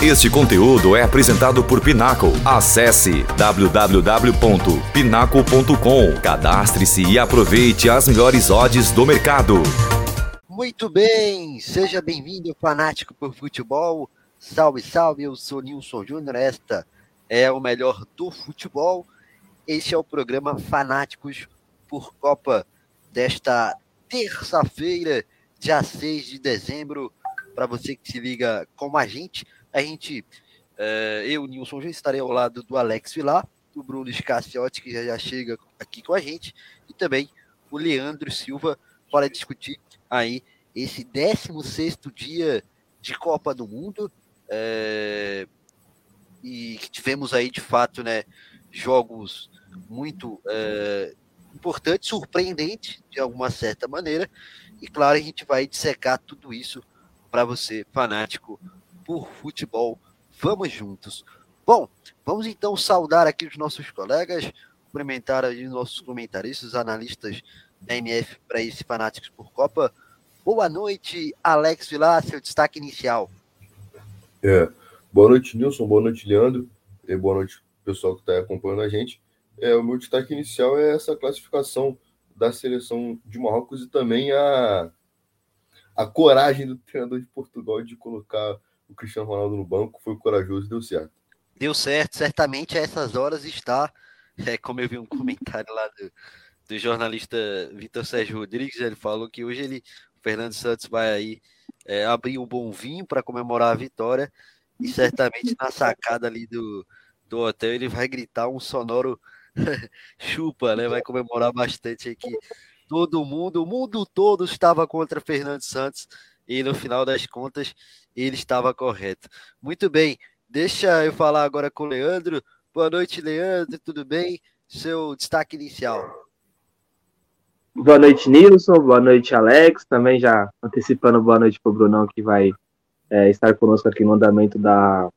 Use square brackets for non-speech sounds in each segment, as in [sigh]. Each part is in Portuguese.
Este conteúdo é apresentado por Pinaco. Acesse www.pinaco.com. Cadastre-se e aproveite as melhores odds do mercado. Muito bem, seja bem-vindo, fanático por futebol. Salve, salve, eu sou Nilson Júnior. Esta é o melhor do futebol. Este é o programa Fanáticos por Copa desta terça-feira, dia 6 de dezembro. Para você que se liga com a gente, a gente, uh, eu, Nilson, já estarei ao lado do Alex Vilar, do Bruno Scacciotti, que já, já chega aqui com a gente, e também o Leandro Silva para discutir aí esse 16 dia de Copa do Mundo. É, e que tivemos aí de fato né, jogos muito é, importantes, surpreendentes de alguma certa maneira. E claro, a gente vai dissecar tudo isso para você, fanático por futebol. Vamos juntos. Bom, vamos então saudar aqui os nossos colegas, cumprimentar aí os nossos comentaristas, analistas da MF para esse Fanáticos por Copa. Boa noite, Alex Vilar, seu destaque inicial. É, boa noite, Nilson, boa noite, Leandro, e boa noite, pessoal que está acompanhando a gente. É, o meu destaque inicial é essa classificação da seleção de Marrocos e também a, a coragem do treinador de Portugal de colocar o Cristiano Ronaldo no banco, foi corajoso e deu certo. Deu certo, certamente a essas horas está, é, como eu vi um [laughs] comentário lá do, do jornalista Vitor Sérgio Rodrigues, ele falou que hoje ele, o Fernando Santos vai aí é, abrir um bom vinho para comemorar a vitória e certamente na sacada ali do, do hotel ele vai gritar um sonoro [laughs] chupa, né? Vai comemorar bastante aqui. Todo mundo, o mundo todo estava contra Fernando Santos e no final das contas ele estava correto. Muito bem, deixa eu falar agora com o Leandro. Boa noite, Leandro, tudo bem? Seu destaque inicial. Boa noite, Nilson. Boa noite, Alex. Também já antecipando boa noite para o Brunão, que vai é, estar conosco aqui no andamento da,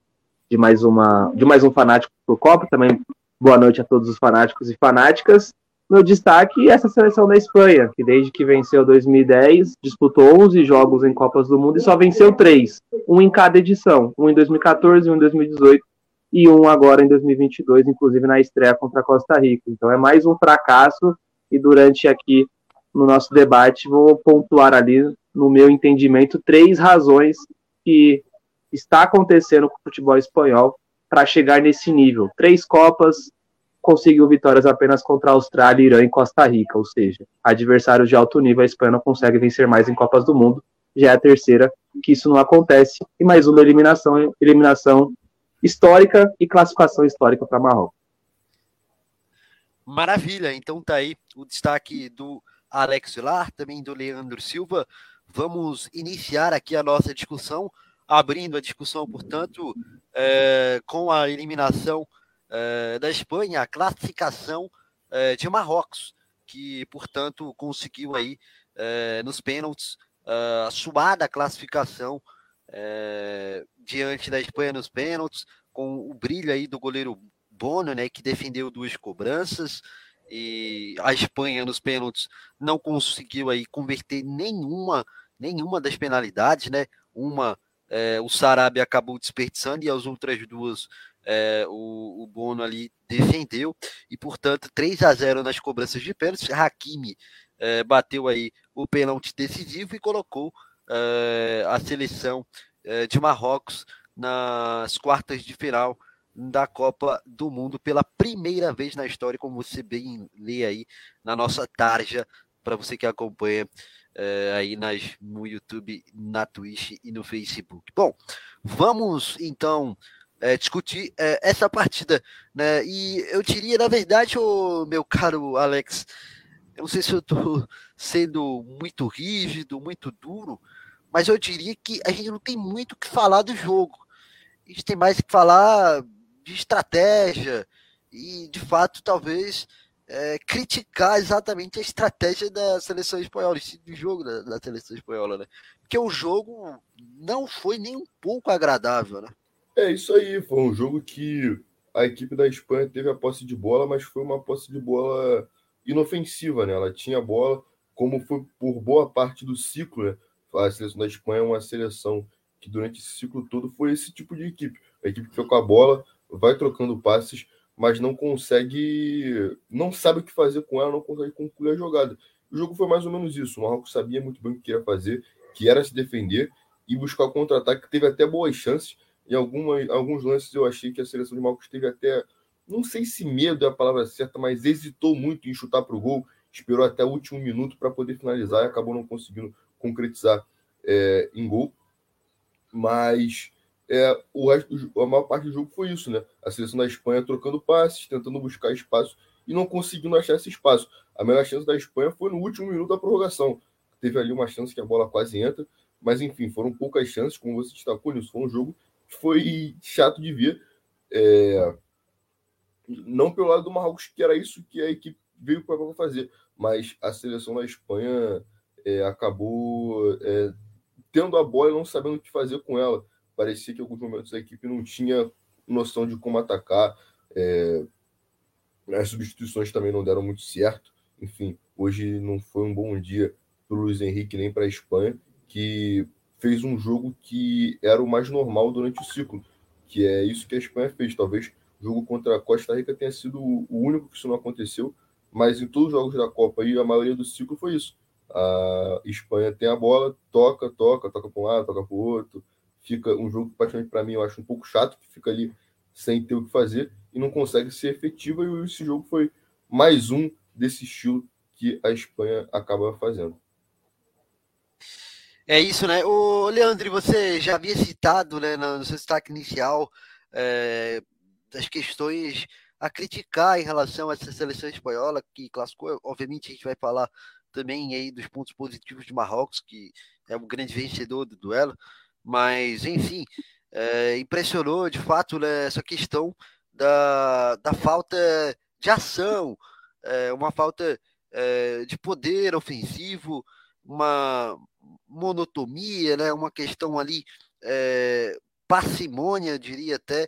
de, mais uma, de mais um Fanático por Copa. Também boa noite a todos os fanáticos e fanáticas. Meu destaque é essa seleção da Espanha, que desde que venceu 2010, disputou 11 jogos em Copas do Mundo e só venceu três, um em cada edição, um em 2014, um em 2018 e um agora em 2022, inclusive na estreia contra a Costa Rica. Então é mais um fracasso e durante aqui no nosso debate vou pontuar ali, no meu entendimento, três razões que está acontecendo com o futebol espanhol para chegar nesse nível. Três Copas, conseguiu vitórias apenas contra a Austrália, Irã e Costa Rica, ou seja, adversários de alto nível, a Espanha não consegue vencer mais em Copas do Mundo, já é a terceira que isso não acontece, e mais uma eliminação, eliminação histórica e classificação histórica para Marrocos. Maravilha, então tá aí o destaque do Alex Vilar, também do Leandro Silva. Vamos iniciar aqui a nossa discussão, abrindo a discussão, portanto, é, com a eliminação eh, da Espanha, a classificação uh, de Marrocos, que, portanto, conseguiu aí uh, nos pênaltis a suada classificação diante da Espanha nos pênaltis, com o brilho aí do goleiro Bono, né, que defendeu duas cobranças, e a Espanha nos pênaltis não conseguiu aí converter nenhuma nenhuma das penalidades, né? Uma é, o Sarabia acabou desperdiçando e as outras duas é, o, o, Bono ali defendeu e, portanto, 3 a 0 nas cobranças de pênaltis. Hakimi é, bateu aí o pênalti decisivo e colocou é, a seleção é, de Marrocos nas quartas de final da Copa do Mundo pela primeira vez na história, como você bem lê aí na nossa tarja, para você que acompanha é, aí nas, no YouTube, na Twitch e no Facebook. Bom, vamos então é, discutir é, essa partida, né? E eu diria, na verdade, o meu caro Alex, eu não sei se eu estou [laughs] sendo muito rígido, muito duro, mas eu diria que a gente não tem muito o que falar do jogo. A gente tem mais que falar de estratégia e, de fato, talvez é, criticar exatamente a estratégia da seleção espanhola, do jogo da, da seleção espanhola, né? Porque o jogo não foi nem um pouco agradável, né? É isso aí, foi um jogo que a equipe da Espanha teve a posse de bola, mas foi uma posse de bola inofensiva, né? Ela tinha bola, como foi por boa parte do ciclo, né? A seleção da Espanha é uma seleção que durante esse ciclo todo foi esse tipo de equipe. A equipe que fica com a bola, vai trocando passes, mas não consegue, não sabe o que fazer com ela, não consegue concluir a jogada. O jogo foi mais ou menos isso. O Marrocos sabia muito bem o que queria fazer, que era se defender e buscar contra-ataque. Teve até boas chances. Em alguns lances eu achei que a seleção de Marrocos teve até, não sei se medo é a palavra certa, mas hesitou muito em chutar para o gol. Esperou até o último minuto para poder finalizar e acabou não conseguindo concretizar é, em gol. Mas é, o resto, a maior parte do jogo foi isso, né? A seleção da Espanha trocando passes, tentando buscar espaço e não conseguindo achar esse espaço. A melhor chance da Espanha foi no último minuto da prorrogação. Teve ali uma chance que a bola quase entra, mas enfim, foram poucas chances, como você destacou nisso. Foi um jogo foi chato de ver. É... Não pelo lado do Marrocos, que era isso que a equipe veio para fazer, mas a seleção da Espanha é, acabou é, tendo a bola e não sabendo o que fazer com ela. Parecia que em alguns momentos a equipe não tinha noção de como atacar. É, as substituições também não deram muito certo. Enfim, hoje não foi um bom dia para o Luiz Henrique nem para a Espanha, que fez um jogo que era o mais normal durante o ciclo, que é isso que a Espanha fez. Talvez o jogo contra a Costa Rica tenha sido o único que isso não aconteceu, mas em todos os jogos da Copa e a maioria do ciclo foi isso. A Espanha tem a bola, toca, toca, toca para um lado, toca para o outro. Fica um jogo que, para mim, eu acho um pouco chato, que fica ali sem ter o que fazer e não consegue ser efetiva. E esse jogo foi mais um desse estilo que a Espanha acaba fazendo. É isso, né? O Leandro, você já havia citado né, no seu destaque inicial é, das questões a criticar em relação a essa seleção espanhola que classificou. Obviamente, a gente vai falar também aí dos pontos positivos de Marrocos, que é um grande vencedor do duelo, mas enfim, é, impressionou de fato né, essa questão da, da falta de ação, é, uma falta é, de poder ofensivo, uma monotomia, né, uma questão ali, é, parcimônia, diria até,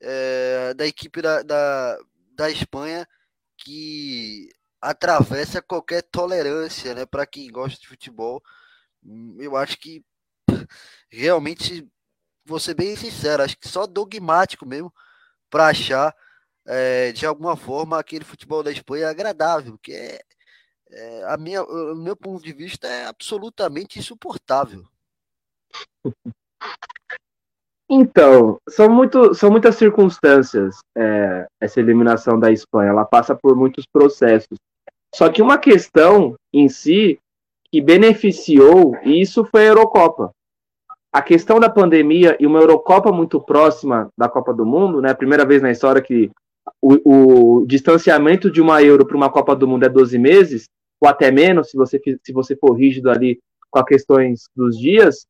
é, da equipe da, da, da Espanha, que atravessa qualquer tolerância né, para quem gosta de futebol. Eu acho que [laughs] realmente, vou ser bem sincero, acho que só dogmático mesmo para achar é, de alguma forma aquele futebol da Espanha agradável, que é, é, a minha, o meu ponto de vista é absolutamente insuportável. Então, são, muito, são muitas circunstâncias é, essa eliminação da Espanha. Ela passa por muitos processos. Só que uma questão em si que beneficiou isso foi a Eurocopa a questão da pandemia e uma Eurocopa muito próxima da Copa do Mundo, né? A primeira vez na história que o, o distanciamento de uma Euro para uma Copa do Mundo é 12 meses, ou até menos, se você, se você for rígido ali com as questões dos dias.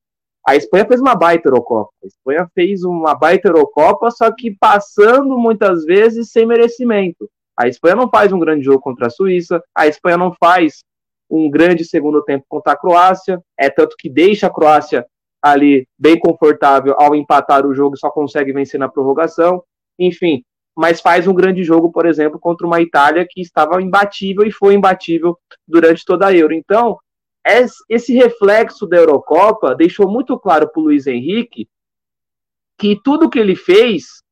A Espanha fez uma baita Eurocopa. A Espanha fez uma baita Eurocopa, só que passando muitas vezes sem merecimento. A Espanha não faz um grande jogo contra a Suíça, a Espanha não faz um grande segundo tempo contra a Croácia, é tanto que deixa a Croácia ali bem confortável ao empatar o jogo, só consegue vencer na prorrogação, enfim, mas faz um grande jogo, por exemplo, contra uma Itália que estava imbatível e foi imbatível durante toda a Euro. Então, esse reflexo da Eurocopa deixou muito claro para o Luiz Henrique que tudo que ele fez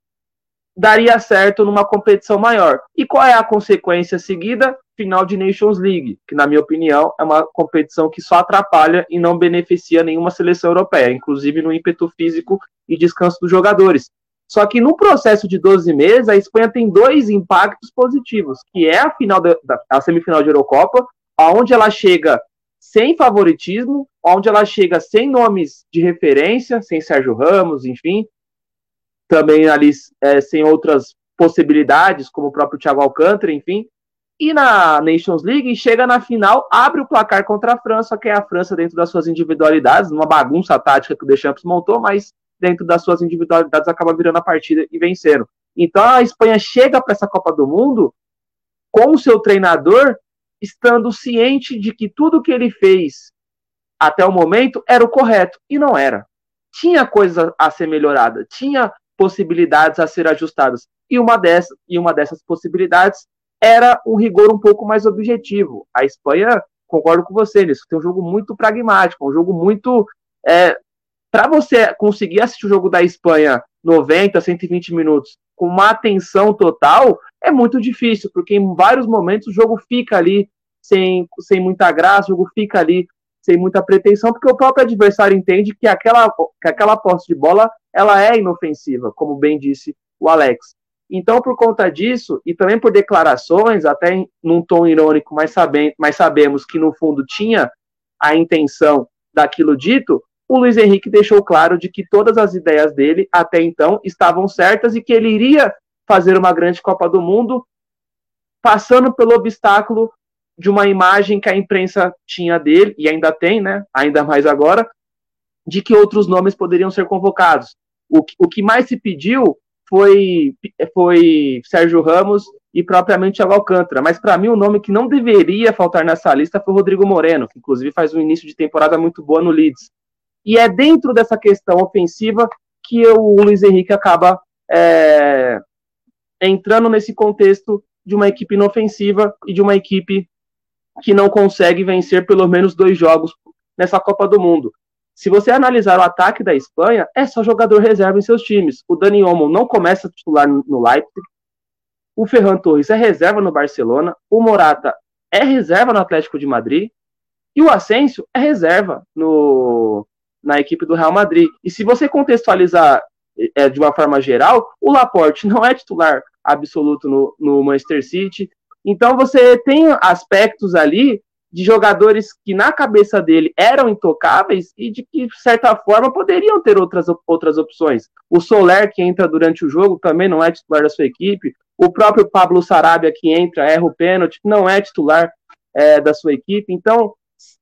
daria certo numa competição maior. E qual é a consequência seguida? final de Nations League, que, na minha opinião, é uma competição que só atrapalha e não beneficia nenhuma seleção europeia, inclusive no ímpeto físico e descanso dos jogadores. Só que no processo de 12 meses, a Espanha tem dois impactos positivos, que é a final da, a semifinal de Eurocopa, onde ela chega sem favoritismo, onde ela chega sem nomes de referência, sem Sérgio Ramos, enfim, também ali é, sem outras possibilidades, como o próprio Thiago Alcântara, enfim, e na Nations League chega na final, abre o placar contra a França, que é a França dentro das suas individualidades, numa bagunça tática que o Deschamps montou, mas dentro das suas individualidades acaba virando a partida e vencendo. Então a Espanha chega para essa Copa do Mundo com o seu treinador estando ciente de que tudo que ele fez até o momento era o correto e não era. Tinha coisa a ser melhorada, tinha possibilidades a ser ajustadas. E uma dessas, e uma dessas possibilidades era um rigor um pouco mais objetivo. A Espanha, concordo com você nisso, tem um jogo muito pragmático, um jogo muito é, para você conseguir assistir o jogo da Espanha 90, 120 minutos com uma atenção total, é muito difícil, porque em vários momentos o jogo fica ali sem, sem muita graça, o jogo fica ali sem muita pretensão, porque o próprio adversário entende que aquela, que aquela posse de bola ela é inofensiva, como bem disse o Alex. Então, por conta disso, e também por declarações, até num tom irônico, mas, sabem, mas sabemos que no fundo tinha a intenção daquilo dito, o Luiz Henrique deixou claro de que todas as ideias dele até então estavam certas e que ele iria fazer uma grande Copa do Mundo, passando pelo obstáculo de uma imagem que a imprensa tinha dele, e ainda tem, né? Ainda mais agora, de que outros nomes poderiam ser convocados. O, o que mais se pediu foi, foi Sérgio Ramos e propriamente Thiago Alcântara. Mas para mim, o nome que não deveria faltar nessa lista foi Rodrigo Moreno, que inclusive faz um início de temporada muito boa no Leeds. E é dentro dessa questão ofensiva que o Luiz Henrique acaba é, entrando nesse contexto de uma equipe inofensiva e de uma equipe que não consegue vencer pelo menos dois jogos nessa Copa do Mundo. Se você analisar o ataque da Espanha, é só jogador reserva em seus times. O Dani Olmo não começa a titular no Leipzig. O Ferran Torres é reserva no Barcelona. O Morata é reserva no Atlético de Madrid. E o Asensio é reserva no, na equipe do Real Madrid. E se você contextualizar é, de uma forma geral, o Laporte não é titular absoluto no, no Manchester City. Então você tem aspectos ali de jogadores que na cabeça dele eram intocáveis e de que, de certa forma, poderiam ter outras, outras opções. O Soler, que entra durante o jogo, também não é titular da sua equipe. O próprio Pablo Sarabia, que entra, erra o pênalti, não é titular é, da sua equipe. Então,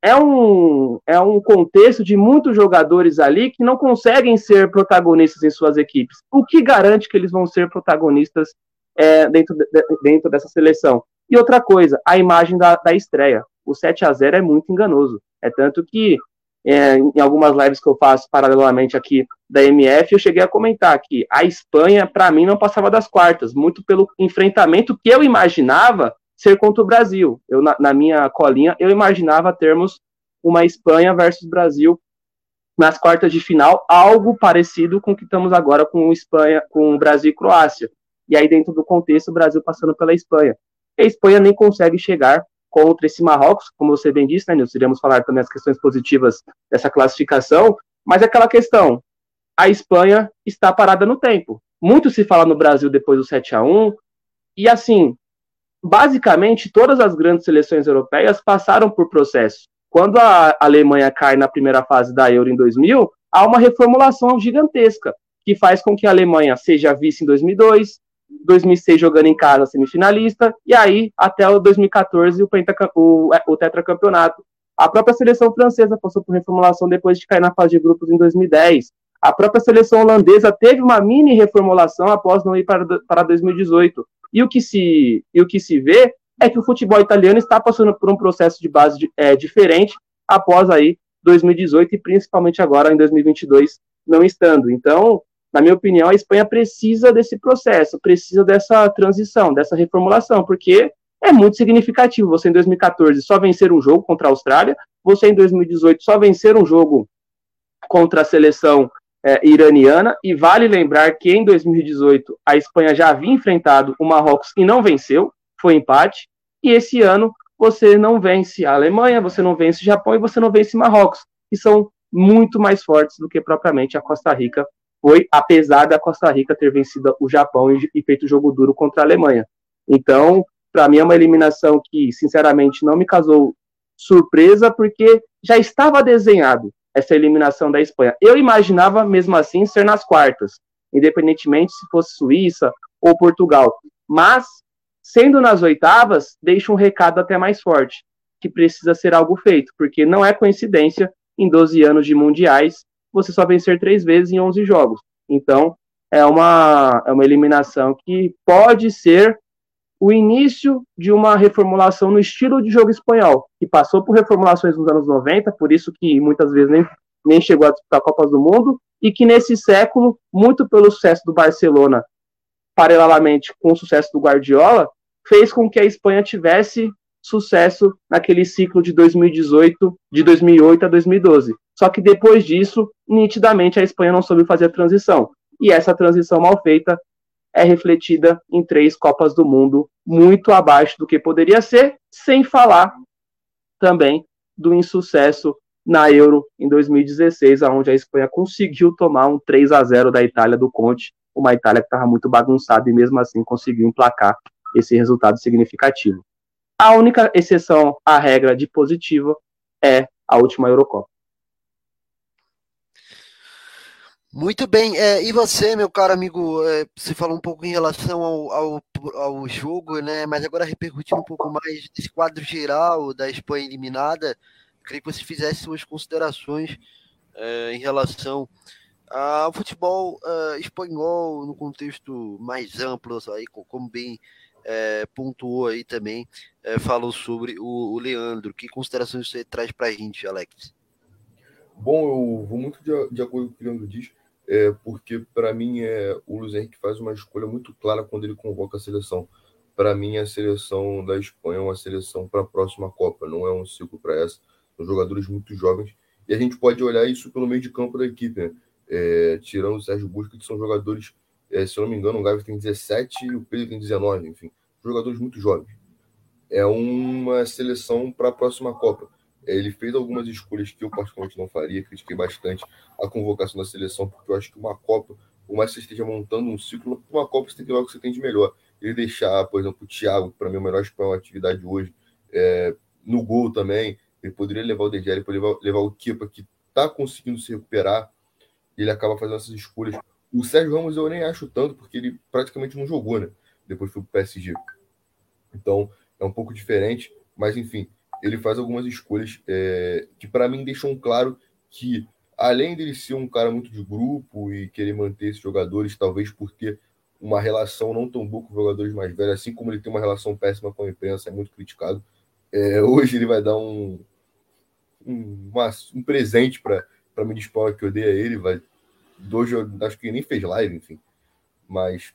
é um, é um contexto de muitos jogadores ali que não conseguem ser protagonistas em suas equipes. O que garante que eles vão ser protagonistas é, dentro, de, dentro dessa seleção. E outra coisa, a imagem da, da estreia. O 7 a 0 é muito enganoso. É tanto que é, em algumas lives que eu faço paralelamente aqui da MF, eu cheguei a comentar que a Espanha, para mim, não passava das quartas, muito pelo enfrentamento que eu imaginava ser contra o Brasil. Eu, na, na minha colinha, eu imaginava termos uma Espanha versus Brasil nas quartas de final, algo parecido com o que estamos agora com Espanha, com Brasil e Croácia e aí dentro do contexto o Brasil passando pela Espanha. E a Espanha nem consegue chegar contra esse Marrocos, como você bem disse, né, Nilson? Iremos falar também as questões positivas dessa classificação, mas é aquela questão, a Espanha está parada no tempo. Muito se fala no Brasil depois do 7 a 1 e assim, basicamente todas as grandes seleções europeias passaram por processo. Quando a Alemanha cai na primeira fase da Euro em 2000, há uma reformulação gigantesca que faz com que a Alemanha seja vice em 2002, 2006 jogando em casa semifinalista, e aí até o 2014 o, o, é, o tetracampeonato. A própria seleção francesa passou por reformulação depois de cair na fase de grupos em 2010. A própria seleção holandesa teve uma mini reformulação após não ir para, para 2018. E o, que se, e o que se vê é que o futebol italiano está passando por um processo de base de, é, diferente após aí 2018 e principalmente agora em 2022 não estando. Então, na minha opinião, a Espanha precisa desse processo, precisa dessa transição, dessa reformulação, porque é muito significativo você em 2014 só vencer um jogo contra a Austrália, você em 2018 só vencer um jogo contra a seleção é, iraniana, e vale lembrar que em 2018 a Espanha já havia enfrentado o Marrocos e não venceu, foi empate, e esse ano você não vence a Alemanha, você não vence o Japão e você não vence Marrocos, que são muito mais fortes do que propriamente a Costa Rica foi apesar da Costa Rica ter vencido o Japão e feito jogo duro contra a Alemanha. Então, para mim é uma eliminação que, sinceramente, não me causou surpresa, porque já estava desenhado essa eliminação da Espanha. Eu imaginava, mesmo assim, ser nas quartas, independentemente se fosse Suíça ou Portugal. Mas, sendo nas oitavas, deixa um recado até mais forte, que precisa ser algo feito, porque não é coincidência, em 12 anos de mundiais, você só vencer três vezes em 11 jogos. Então, é uma, é uma eliminação que pode ser o início de uma reformulação no estilo de jogo espanhol, que passou por reformulações nos anos 90, por isso que muitas vezes nem, nem chegou a disputar Copas do Mundo, e que nesse século, muito pelo sucesso do Barcelona, paralelamente com o sucesso do Guardiola, fez com que a Espanha tivesse sucesso naquele ciclo de 2018, de 2008 a 2012. Só que depois disso, nitidamente a Espanha não soube fazer a transição. E essa transição mal feita é refletida em três Copas do Mundo, muito abaixo do que poderia ser, sem falar também do insucesso na Euro em 2016, onde a Espanha conseguiu tomar um 3 a 0 da Itália do Conte, uma Itália que estava muito bagunçada e mesmo assim conseguiu emplacar esse resultado significativo. A única exceção à regra de positivo é a última Eurocopa. Muito bem, é, e você, meu caro amigo, é, você falou um pouco em relação ao, ao, ao, jogo, né? Mas agora repercutindo um pouco mais desse quadro geral da Espanha eliminada, queria que você fizesse suas considerações é, em relação ao futebol é, espanhol no contexto mais amplo, aí, como bem é, pontuou aí também, é, falou sobre o, o, Leandro. Que considerações você traz para a gente, Alex? Bom, eu vou muito de, de acordo com o que o Leandro diz, é, porque para mim é, o Luiz Henrique faz uma escolha muito clara quando ele convoca a seleção. Para mim, a seleção da Espanha é uma seleção para a próxima Copa, não é um ciclo para essa. São jogadores muito jovens e a gente pode olhar isso pelo meio de campo da equipe, né? É, tirando o Sérgio Busca, que são jogadores é, se eu não me engano, o Gavi tem 17 e o Pedro tem 19, enfim, jogadores muito jovens. É uma seleção para a próxima Copa. Ele fez algumas escolhas que eu particularmente não faria, critiquei bastante a convocação da seleção, porque eu acho que uma Copa, por mais que você esteja montando um ciclo, uma Copa você tem que levar o que você tem de melhor. Ele deixar, por exemplo, o Thiago, para mim, o melhor espanhol atividade hoje, é, no gol também, ele poderia levar o DG, ele poderia levar, levar o Kepa, que está conseguindo se recuperar, ele acaba fazendo essas escolhas o Sérgio Ramos eu nem acho tanto, porque ele praticamente não jogou, né? Depois foi pro PSG. Então, é um pouco diferente, mas enfim, ele faz algumas escolhas é, que para mim deixam claro que, além dele ser um cara muito de grupo e querer manter esses jogadores, talvez por ter uma relação não tão boa com jogadores mais velhos, assim como ele tem uma relação péssima com a imprensa, é muito criticado. É, [laughs] hoje ele vai dar um, um, uma, um presente para me dispor que odeia ele, vai Dois, acho que nem fez live, enfim. Mas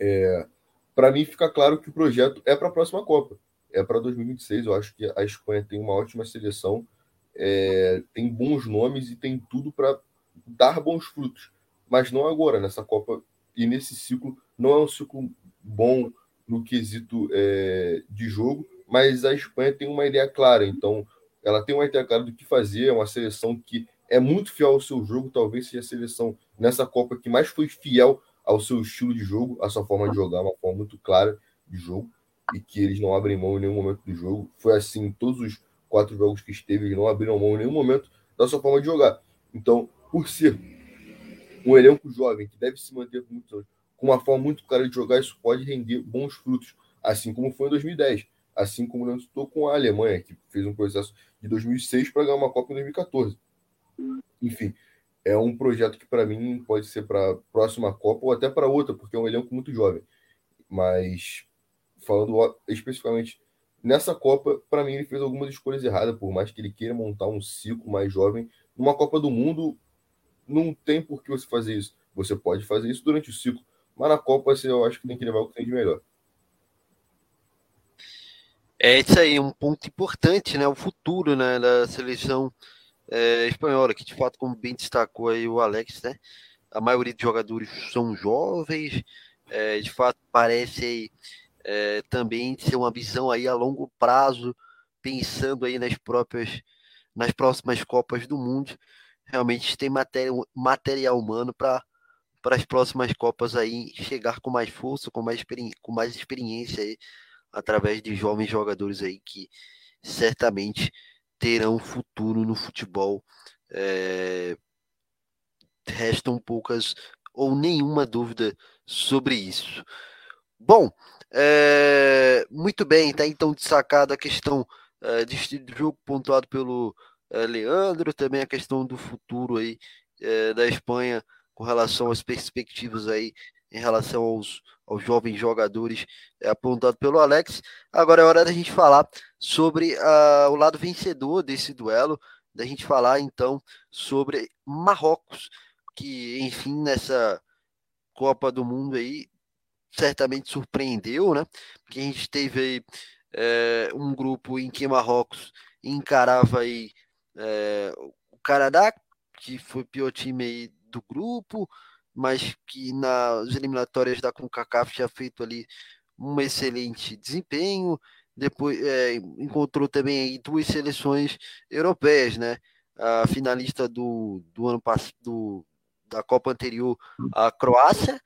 é, para mim fica claro que o projeto é para a próxima Copa. É para 2026. Eu acho que a Espanha tem uma ótima seleção, é, tem bons nomes e tem tudo para dar bons frutos. Mas não agora, nessa Copa e nesse ciclo. Não é um ciclo bom no quesito é, de jogo, mas a Espanha tem uma ideia clara. Então, ela tem uma ideia clara do que fazer. É uma seleção que é muito fiel ao seu jogo, talvez seja a seleção nessa Copa que mais foi fiel ao seu estilo de jogo, à sua forma de jogar, uma forma muito clara de jogo, e que eles não abrem mão em nenhum momento do jogo. Foi assim em todos os quatro jogos que esteve, eles não abriram mão em nenhum momento da sua forma de jogar. Então, por ser um elenco jovem que deve se manter com uma forma muito clara de jogar, isso pode render bons frutos, assim como foi em 2010, assim como não estou com a Alemanha, que fez um processo de 2006 para ganhar uma Copa em 2014 enfim, é um projeto que para mim pode ser para a próxima Copa ou até para outra, porque é um elenco muito jovem. Mas falando especificamente nessa Copa, para mim ele fez algumas escolhas erradas, por mais que ele queira montar um ciclo mais jovem. Numa Copa do Mundo, não tem por que você fazer isso. Você pode fazer isso durante o ciclo, mas na Copa você, eu acho que tem que levar o que tem de melhor. É isso aí, um ponto importante, né? O futuro né, da seleção é, espanhola, que de fato, como bem destacou aí o Alex, né? A maioria dos jogadores são jovens, é, de fato parece é, também ser uma visão aí a longo prazo, pensando aí nas próprias, nas próximas Copas do Mundo. Realmente tem matéria, material humano para para as próximas Copas aí chegar com mais força, com mais, com mais experiência aí, através de jovens jogadores aí que certamente terão futuro no futebol. É... Restam poucas ou nenhuma dúvida sobre isso. Bom, é... muito bem, está então destacada a questão é, de jogo pontuado pelo é, Leandro, também a questão do futuro aí é, da Espanha com relação às perspectivas aí em relação aos, aos jovens jogadores é, apontado pelo Alex. Agora é hora da gente falar sobre o lado vencedor desse duelo, da gente falar então sobre Marrocos, que enfim nessa Copa do Mundo aí certamente surpreendeu, né? Porque a gente teve aí é, um grupo em que Marrocos encarava aí é, o Canadá, que foi o pior time do grupo, mas que nas eliminatórias da CONCACAF tinha feito ali um excelente desempenho. Depois é, encontrou também aí duas seleções europeias, né? A finalista do, do ano passado da Copa anterior, a Croácia,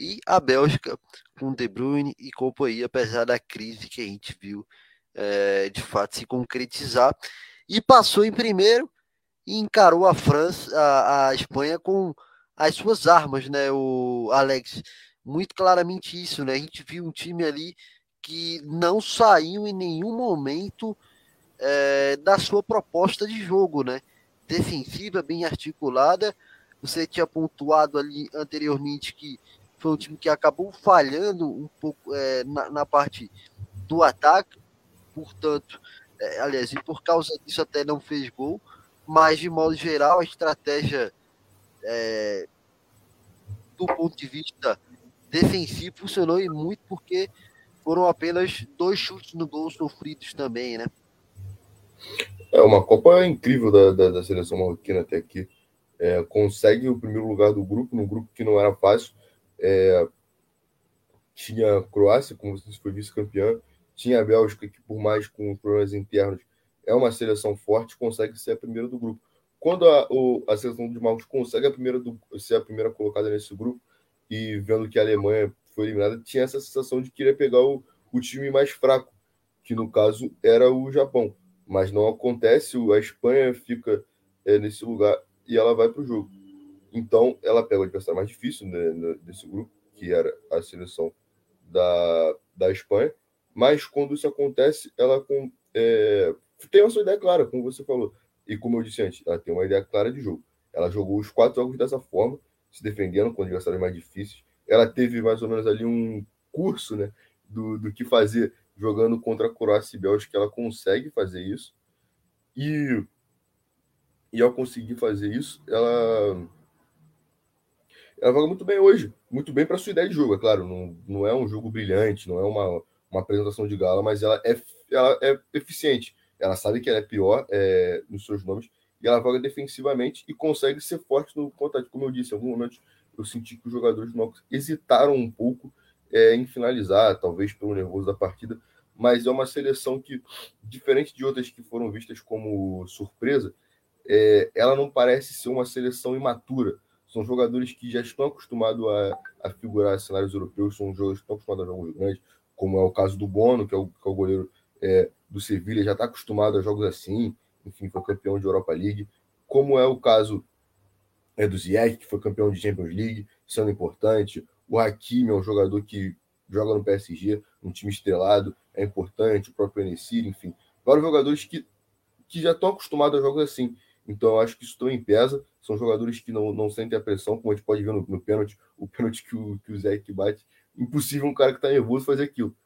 e a Bélgica com De Bruyne e companhia, apesar da crise que a gente viu é, de fato se concretizar. E passou em primeiro e encarou a França, a, a Espanha com as suas armas, né, o Alex? Muito claramente isso, né? A gente viu um time ali que não saiu em nenhum momento é, da sua proposta de jogo, né? Defensiva, bem articulada. Você tinha pontuado ali anteriormente que foi um time que acabou falhando um pouco é, na, na, parte do ataque, portanto, é, aliás, e por causa disso até não fez gol, mas de modo geral a estratégia é, do ponto de vista defensivo funcionou e muito porque foram apenas dois chutes no gol sofridos também, né? É uma Copa incrível da, da, da seleção marroquina até aqui. É, consegue o primeiro lugar do grupo, num grupo que não era fácil. É, tinha a Croácia, como você foi vice-campeã, tinha a Bélgica, que por mais com problemas internos, é uma seleção forte, consegue ser a primeira do grupo. Quando a, o, a seleção de Marcos consegue a primeira do, ser a primeira colocada nesse grupo, e vendo que a Alemanha foi eliminada, tinha essa sensação de que iria pegar o, o time mais fraco, que no caso era o Japão. Mas não acontece, a Espanha fica é, nesse lugar e ela vai para o jogo. Então, ela pega o adversário mais difícil desse grupo, que era a seleção da, da Espanha, mas quando isso acontece, ela com, é, tem a sua ideia clara, como você falou. E como eu disse antes, ela tem uma ideia clara de jogo. Ela jogou os quatro jogos dessa forma, se defendendo com adversários mais difíceis. Ela teve mais ou menos ali um curso né, do, do que fazer jogando contra a Croácia e Bélgica. Ela consegue fazer isso. E, e ao conseguir fazer isso, ela ela joga muito bem hoje, muito bem para sua ideia de jogo, é claro, não, não é um jogo brilhante, não é uma, uma apresentação de gala, mas ela é, ela é eficiente. Ela sabe que ela é pior é, nos seus nomes e ela joga defensivamente e consegue ser forte no contato. Como eu disse, em algum momento eu senti que os jogadores do hesitaram um pouco é, em finalizar, talvez pelo nervoso da partida, mas é uma seleção que, diferente de outras que foram vistas como surpresa, é, ela não parece ser uma seleção imatura são jogadores que já estão acostumados a, a figurar em cenários europeus, são jogadores que estão acostumados a jogos grandes, como é o caso do Bono, que é o, que é o goleiro é, do Sevilha, já está acostumado a jogos assim, enfim, foi campeão de Europa League, como é o caso é, do Ziyech, que foi campeão de Champions League, sendo importante, o Hakimi é um jogador que joga no PSG, um time estrelado, é importante, o próprio Enesir, enfim, vários jogadores que, que já estão acostumados a jogos assim, então, eu acho que isso também pesa. São jogadores que não, não sentem a pressão, como a gente pode ver no, no pênalti, o pênalti que o, que o que bate. Impossível um cara que está nervoso fazer aquilo.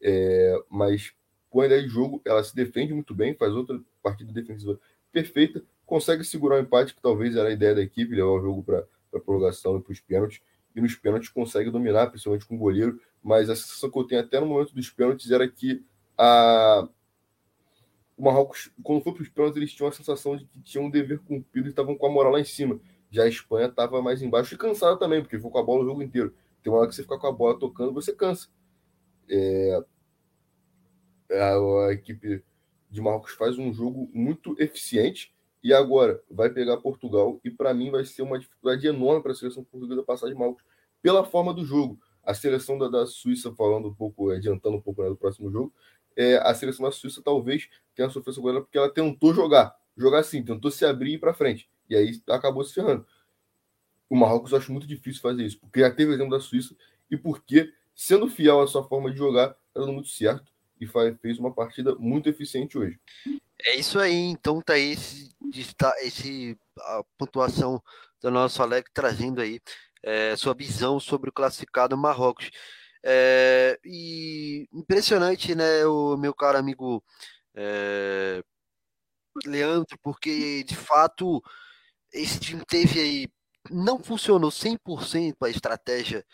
É, mas com a ideia de jogo, ela se defende muito bem, faz outra partida defensiva perfeita, consegue segurar o empate, que talvez era a ideia da equipe, levar o jogo para a prorrogação e para os pênaltis. E nos pênaltis consegue dominar, principalmente com o goleiro. Mas a sensação que eu tenho até no momento dos pênaltis era que a, o Marrocos, quando foi para os pênaltis, eles tinham a sensação de que tinham um dever cumprido e estavam com a moral lá em cima. Já a Espanha estava mais embaixo e cansada também, porque ficou com a bola o jogo inteiro. Tem uma hora que você fica com a bola tocando, você cansa. É... A, a equipe de Marrocos faz um jogo muito eficiente e agora vai pegar Portugal e para mim vai ser uma dificuldade enorme para a seleção portuguesa passar de Marrocos pela forma do jogo. A seleção da, da Suíça, falando um pouco, adiantando um pouco né, do próximo jogo, é, a seleção da Suíça talvez tenha sofrido goleada porque ela tentou jogar, jogar assim, tentou se abrir ir para frente, e aí acabou se ferrando. O Marrocos eu acho muito difícil fazer isso, porque já teve exemplo da Suíça e porque, sendo fiel à sua forma de jogar, está dando muito certo e fez uma partida muito eficiente hoje. É isso aí, então tá aí esse, esse a pontuação do nosso Alex trazendo aí é, sua visão sobre o classificado Marrocos. É, e impressionante, né, o meu caro amigo é, Leandro, porque de fato esse time teve aí, não funcionou 100% a estratégia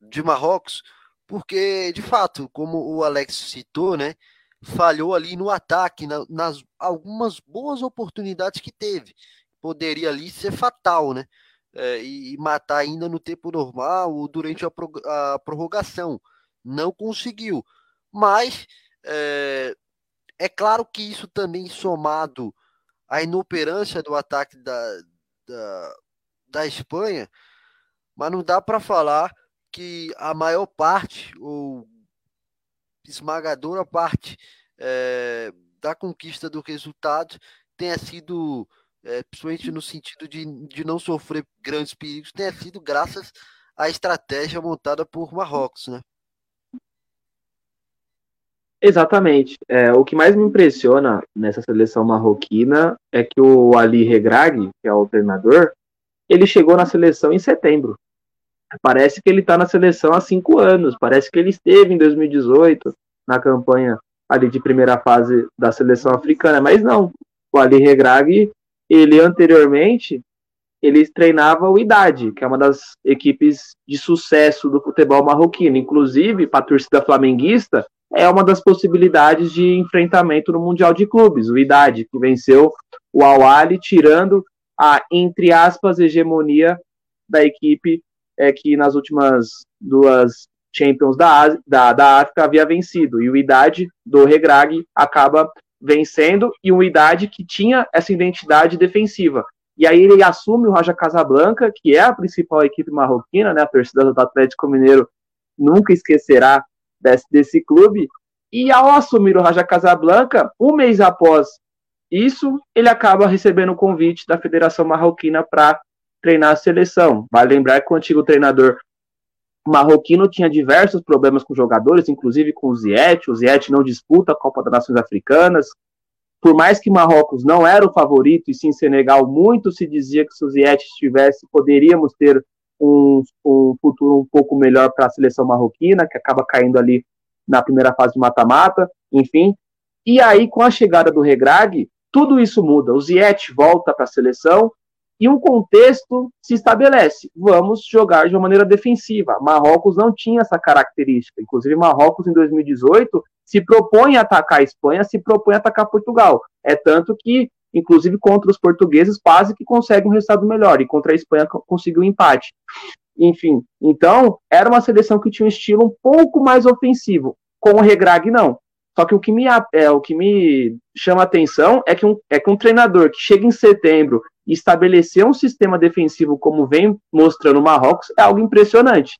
de Marrocos, porque de fato, como o Alex citou, né, falhou ali no ataque, na, nas algumas boas oportunidades que teve. Poderia ali ser fatal, né? É, e, matar ainda no tempo normal ou durante a, pro, a prorrogação. Não conseguiu. Mas é, é claro que isso também somado à inoperância do ataque da, da, da Espanha, mas não dá para falar que a maior parte, ou esmagadora parte é, da conquista do resultado tenha sido, é, principalmente no sentido de, de não sofrer grandes perigos, tenha sido graças à estratégia montada por Marrocos, né? Exatamente. É, o que mais me impressiona nessa seleção marroquina é que o Ali Regragui, que é o treinador, ele chegou na seleção em setembro. Parece que ele está na seleção há cinco anos. Parece que ele esteve em 2018 na campanha ali de primeira fase da seleção africana, mas não. O Ali Regragui, ele anteriormente, ele treinava o Idade, que é uma das equipes de sucesso do futebol marroquino. Inclusive, para a torcida flamenguista, é uma das possibilidades de enfrentamento no Mundial de Clubes. O Idade, que venceu o Al-Ali, tirando a, entre aspas, hegemonia da equipe é, que nas últimas duas Champions da, da, da África havia vencido. E o Idade do Regrag acaba vencendo, e o Idade que tinha essa identidade defensiva. E aí ele assume o Raja Casablanca, que é a principal equipe marroquina, né? A torcida do Atlético Mineiro nunca esquecerá desse, desse clube. E ao assumir o Raja Casablanca, um mês após isso, ele acaba recebendo o convite da Federação Marroquina para treinar a seleção. Vale lembrar que o antigo treinador marroquino tinha diversos problemas com jogadores, inclusive com o Ziyech. O Ziyech não disputa a Copa das Nações Africanas. Por mais que Marrocos não era o favorito, e sim Senegal, muito se dizia que se o Ziyech estivesse, poderíamos ter um, um futuro um pouco melhor para a seleção marroquina, que acaba caindo ali na primeira fase do mata-mata, enfim. E aí, com a chegada do Regrag, tudo isso muda. O Ziyech volta para a seleção, e um contexto se estabelece. Vamos jogar de uma maneira defensiva. Marrocos não tinha essa característica. Inclusive, Marrocos, em 2018, se propõe a atacar a Espanha, se propõe a atacar Portugal. É tanto que, inclusive, contra os portugueses, quase que consegue um resultado melhor. E contra a Espanha conseguiu um empate. Enfim, então, era uma seleção que tinha um estilo um pouco mais ofensivo. Com o Regrag, não. Só que o que me, é, o que me chama a atenção é que, um, é que um treinador que chega em setembro e estabelecer um sistema defensivo como vem mostrando o Marrocos é algo impressionante.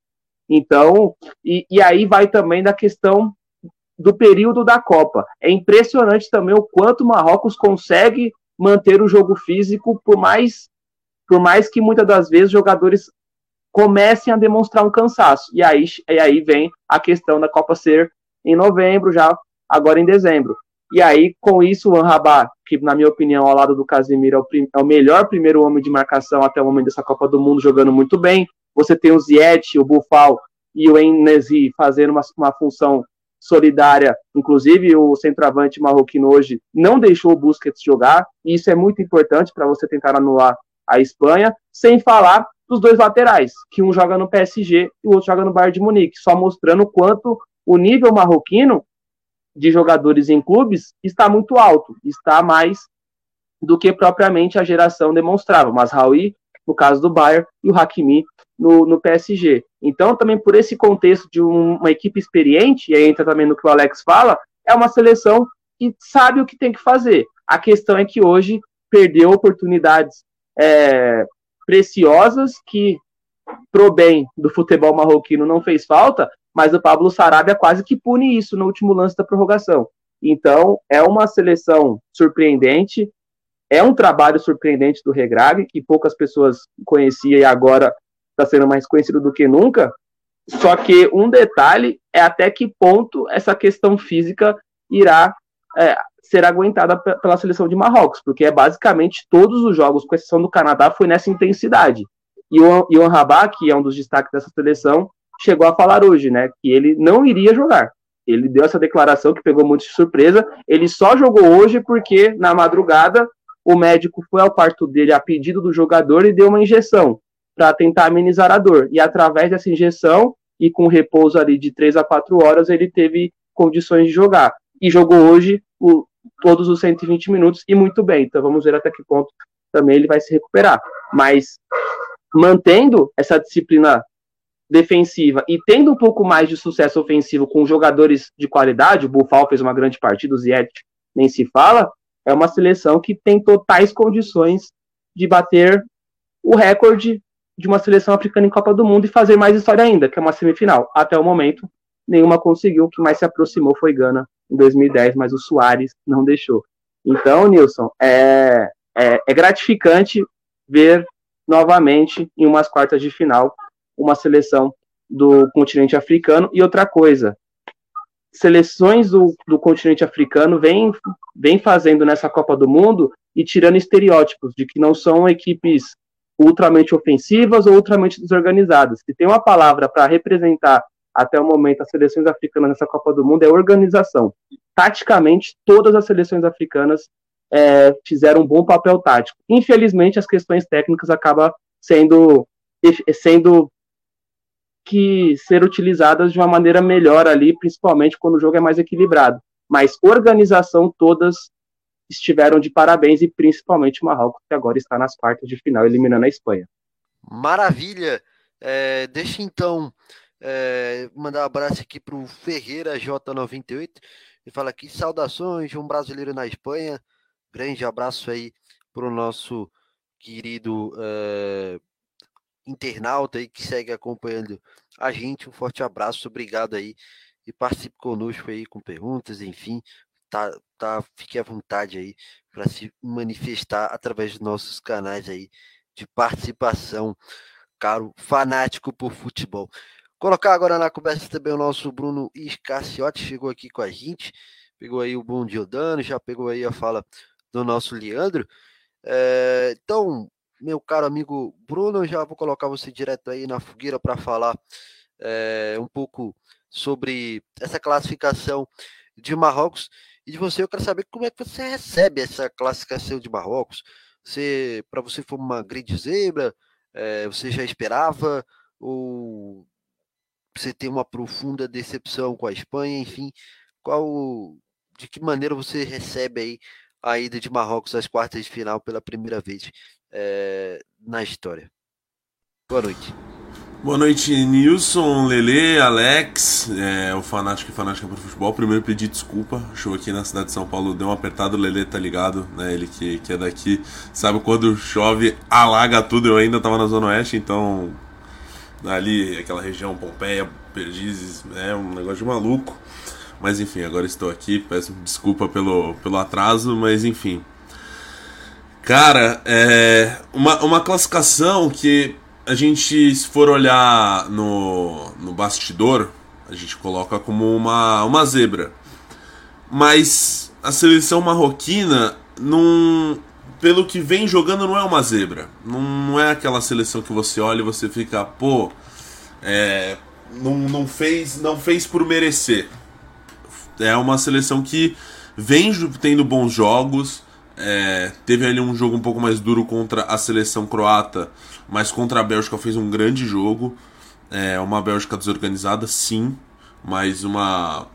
Então, e, e aí vai também da questão do período da Copa. É impressionante também o quanto o Marrocos consegue manter o jogo físico, por mais, por mais que muitas das vezes jogadores comecem a demonstrar um cansaço. E aí, e aí vem a questão da Copa ser em novembro, já agora em dezembro. E aí, com isso, o Anrabá, que na minha opinião, ao lado do Casemiro, é o, é o, melhor primeiro homem de marcação até o momento dessa Copa do Mundo, jogando muito bem. Você tem o Ziet, o Bufal e o Ennesi fazendo uma, uma função solidária. Inclusive, o centroavante marroquino hoje não deixou o Busquets jogar, e isso é muito importante para você tentar anular a Espanha, sem falar dos dois laterais, que um joga no PSG e o outro joga no Bayern de Munique, só mostrando quanto o nível marroquino de jogadores em clubes está muito alto, está mais do que propriamente a geração demonstrava. Mas Raul, no caso do Bayern, e o Hakimi no, no PSG. Então, também por esse contexto de um, uma equipe experiente, e aí entra também no que o Alex fala, é uma seleção que sabe o que tem que fazer. A questão é que hoje perdeu oportunidades é, preciosas que, pro bem do futebol marroquino, não fez falta, mas o Pablo Sarabia quase que pune isso no último lance da prorrogação. Então, é uma seleção surpreendente, é um trabalho surpreendente do Regrag, que poucas pessoas conheciam e agora está sendo mais conhecido do que nunca. Só que um detalhe é até que ponto essa questão física irá é, ser aguentada pela seleção de Marrocos, porque é basicamente todos os jogos, com exceção do Canadá, foi nessa intensidade. E o Rabah, que é um dos destaques dessa seleção, chegou a falar hoje, né, que ele não iria jogar. Ele deu essa declaração que pegou muito de surpresa. Ele só jogou hoje porque na madrugada o médico foi ao quarto dele a pedido do jogador e deu uma injeção para tentar amenizar a dor. E através dessa injeção e com repouso ali de três a quatro horas ele teve condições de jogar. e jogou hoje o, todos os 120 minutos e muito bem. Então vamos ver até que ponto também ele vai se recuperar. Mas mantendo essa disciplina defensiva e tendo um pouco mais de sucesso ofensivo com jogadores de qualidade, o Buffal fez uma grande partida, o Ziet nem se fala, é uma seleção que tem totais condições de bater o recorde de uma seleção africana em Copa do Mundo e fazer mais história ainda, que é uma semifinal. Até o momento, nenhuma conseguiu, o que mais se aproximou foi Gana em 2010, mas o Soares não deixou. Então, Nilson, é, é, é gratificante ver novamente em umas quartas de final uma seleção do continente africano. E outra coisa, seleções do, do continente africano vêm vem fazendo nessa Copa do Mundo e tirando estereótipos de que não são equipes ultramente ofensivas ou ultramente desorganizadas. Se tem uma palavra para representar até o momento as seleções africanas nessa Copa do Mundo é organização. Taticamente, todas as seleções africanas é, fizeram um bom papel tático. Infelizmente, as questões técnicas acabam sendo, sendo que ser utilizadas de uma maneira melhor ali, principalmente quando o jogo é mais equilibrado. Mas organização todas estiveram de parabéns e principalmente o Marrocos, que agora está nas quartas de final, eliminando a Espanha. Maravilha! É, deixa então é, mandar um abraço aqui para o Ferreira J98. Ele fala aqui: saudações, um brasileiro na Espanha. Grande abraço aí para o nosso querido é, internauta aí que segue acompanhando a gente. Um forte abraço, obrigado aí. E participe conosco aí com perguntas, enfim, tá, tá, fique à vontade aí para se manifestar através dos nossos canais aí de participação, caro fanático por futebol. Colocar agora na conversa também o nosso Bruno Iscaciotti, chegou aqui com a gente, pegou aí o bom Diodano, já pegou aí a fala do nosso Leandro. É, então, meu caro amigo Bruno, já vou colocar você direto aí na fogueira para falar é, um pouco sobre essa classificação de Marrocos e de você, eu quero saber como é que você recebe essa classificação de Marrocos. Você, para você foi uma grande zebra? É, você já esperava? Ou você tem uma profunda decepção com a Espanha? Enfim, qual, de que maneira você recebe aí a ida de Marrocos às quartas de final pela primeira vez é, na história? Boa noite. Boa noite, Nilson, Lele, Alex, é, o fanático e fanática para futebol. Primeiro pedir desculpa, show aqui na cidade de São Paulo deu um apertado, o Lele tá ligado, né? Ele que, que é daqui, sabe quando chove, alaga tudo. Eu ainda tava na Zona Oeste, então ali, aquela região, Pompeia, Perdizes, é um negócio de maluco. Mas enfim, agora estou aqui, peço desculpa pelo, pelo atraso, mas enfim. Cara, é uma, uma classificação que a gente, se for olhar no, no bastidor, a gente coloca como uma, uma zebra. Mas a seleção marroquina, não, pelo que vem jogando, não é uma zebra. Não, não é aquela seleção que você olha e você fica, pô, é, não, não, fez, não fez por merecer. É uma seleção que vem tendo bons jogos. É, teve ali um jogo um pouco mais duro contra a seleção croata mas contra a Bélgica fez um grande jogo. É uma Bélgica desorganizada, sim, mas uma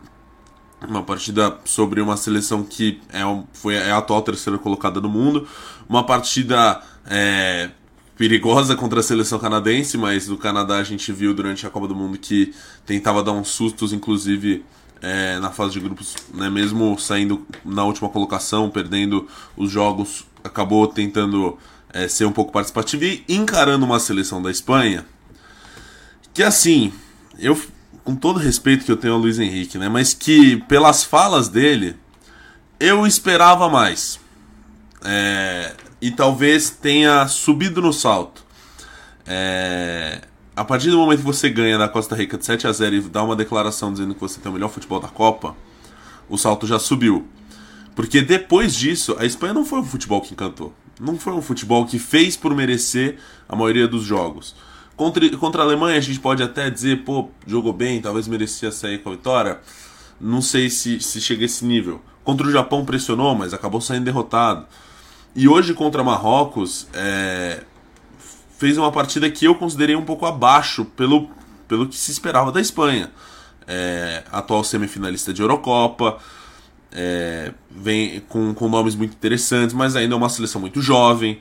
uma partida sobre uma seleção que é, foi, é a atual terceira colocada no mundo. Uma partida é, perigosa contra a seleção canadense, mas o Canadá a gente viu durante a Copa do Mundo que tentava dar uns sustos, inclusive é, na fase de grupos, né, mesmo saindo na última colocação, perdendo os jogos, acabou tentando é, ser um pouco participativo e encarando uma seleção da Espanha que assim, eu com todo respeito que eu tenho ao Luiz Henrique, né, mas que pelas falas dele eu esperava mais. É, e talvez tenha subido no salto. É, a partir do momento que você ganha da Costa Rica de 7 a 0 e dá uma declaração dizendo que você tem o melhor futebol da Copa, o salto já subiu. Porque depois disso, a Espanha não foi um futebol que encantou não foi um futebol que fez por merecer a maioria dos jogos. Contra, contra a Alemanha, a gente pode até dizer, pô, jogou bem, talvez merecia sair com a vitória. Não sei se, se chega a esse nível. Contra o Japão pressionou, mas acabou saindo derrotado. E hoje contra Marrocos, é, fez uma partida que eu considerei um pouco abaixo pelo, pelo que se esperava da Espanha. É, atual semifinalista de Eurocopa, é, vem com, com nomes muito interessantes, mas ainda é uma seleção muito jovem.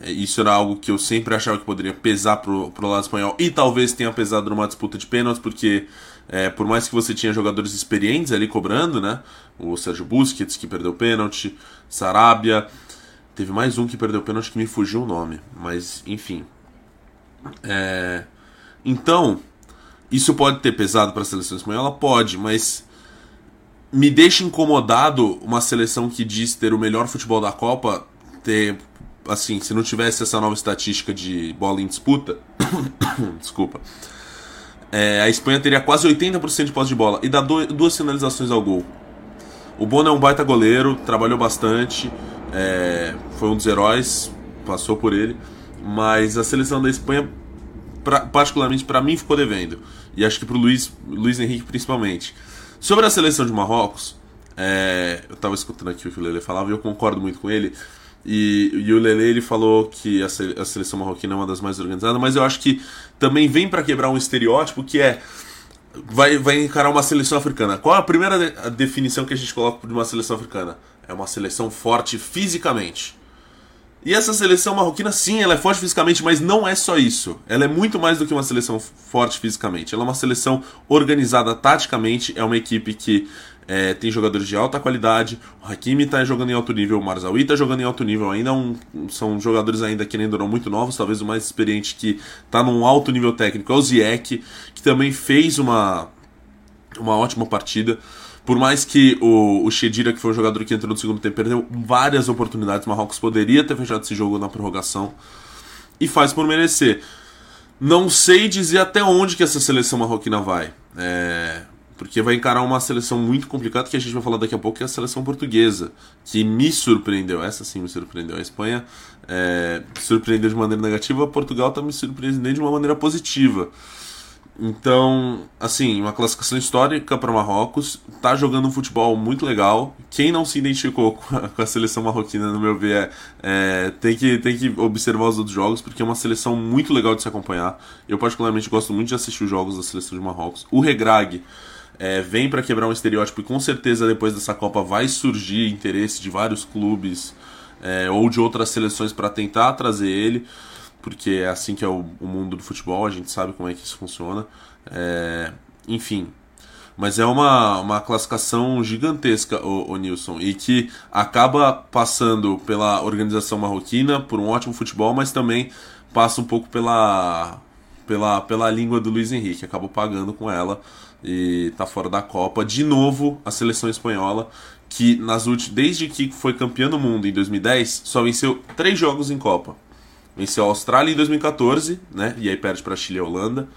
É, isso era algo que eu sempre achava que poderia pesar pro, pro lado espanhol e talvez tenha pesado numa disputa de pênaltis, porque é, por mais que você tinha jogadores experientes ali cobrando, né? O Sérgio Busquets que perdeu pênalti, Sarabia, teve mais um que perdeu pênalti que me fugiu o nome, mas enfim. É, então, isso pode ter pesado para a seleção espanhola? Pode, mas me deixa incomodado uma seleção que diz ter o melhor futebol da Copa ter assim, se não tivesse essa nova estatística de bola em disputa, [coughs] desculpa, é, a Espanha teria quase 80% de posse de bola e dá do, duas finalizações ao gol. O Bono é um baita goleiro, trabalhou bastante, é, foi um dos heróis, passou por ele, mas a seleção da Espanha, pra, particularmente para mim, ficou devendo. E acho que para o Luiz, Luiz Henrique principalmente. Sobre a seleção de Marrocos, é, eu estava escutando aqui o que o Lele falava e eu concordo muito com ele. E, e o Lele ele falou que a, a seleção marroquina é uma das mais organizadas, mas eu acho que também vem para quebrar um estereótipo que é vai, vai encarar uma seleção africana. Qual a primeira de, a definição que a gente coloca de uma seleção africana? É uma seleção forte fisicamente. E essa seleção marroquina, sim, ela é forte fisicamente, mas não é só isso. Ela é muito mais do que uma seleção forte fisicamente. Ela é uma seleção organizada taticamente, é uma equipe que é, tem jogadores de alta qualidade. O Hakimi está jogando em alto nível, o Marzawi está jogando em alto nível. Ainda um, são jogadores ainda que ainda não muito novos. Talvez o mais experiente que está num alto nível técnico é o Ziyech, que também fez uma, uma ótima partida. Por mais que o, o Shedira, que foi o jogador que entrou no segundo tempo, perdeu várias oportunidades, o Marrocos poderia ter fechado esse jogo na prorrogação e faz por merecer. Não sei dizer até onde que essa seleção marroquina vai. É, porque vai encarar uma seleção muito complicada que a gente vai falar daqui a pouco, que é a seleção portuguesa, que me surpreendeu. Essa sim me surpreendeu. A Espanha é, surpreendeu de maneira negativa, Portugal está me surpreendendo de uma maneira positiva. Então, assim, uma classificação histórica para Marrocos, tá jogando um futebol muito legal. Quem não se identificou [laughs] com a, seleção marroquina, no meu ver, é, é, tem, que, tem que observar os outros jogos, porque é uma seleção muito legal de se acompanhar. Eu, particularmente, gosto muito de assistir os jogos da seleção de Marrocos. O Regrag é, vem para quebrar um estereótipo e com certeza depois dessa Copa vai surgir interesse de vários clubes é, ou de outras seleções para tentar trazer ele, porque é assim que é o, o, mundo do futebol, a gente sabe como é que isso funciona. É, enfim, mas é uma, uma classificação gigantesca, o, o Nilson, e que acaba passando pela organização marroquina, por um ótimo futebol, mas também passa um pouco pela, pela, pela língua do Luiz Henrique, acabou pagando com ela e tá fora da Copa. De novo, a seleção espanhola, que nas últimas, desde que foi campeã do mundo em 2010, só venceu três jogos em Copa. Venceu a Austrália em 2014, né? E aí perde para Chile e Holanda.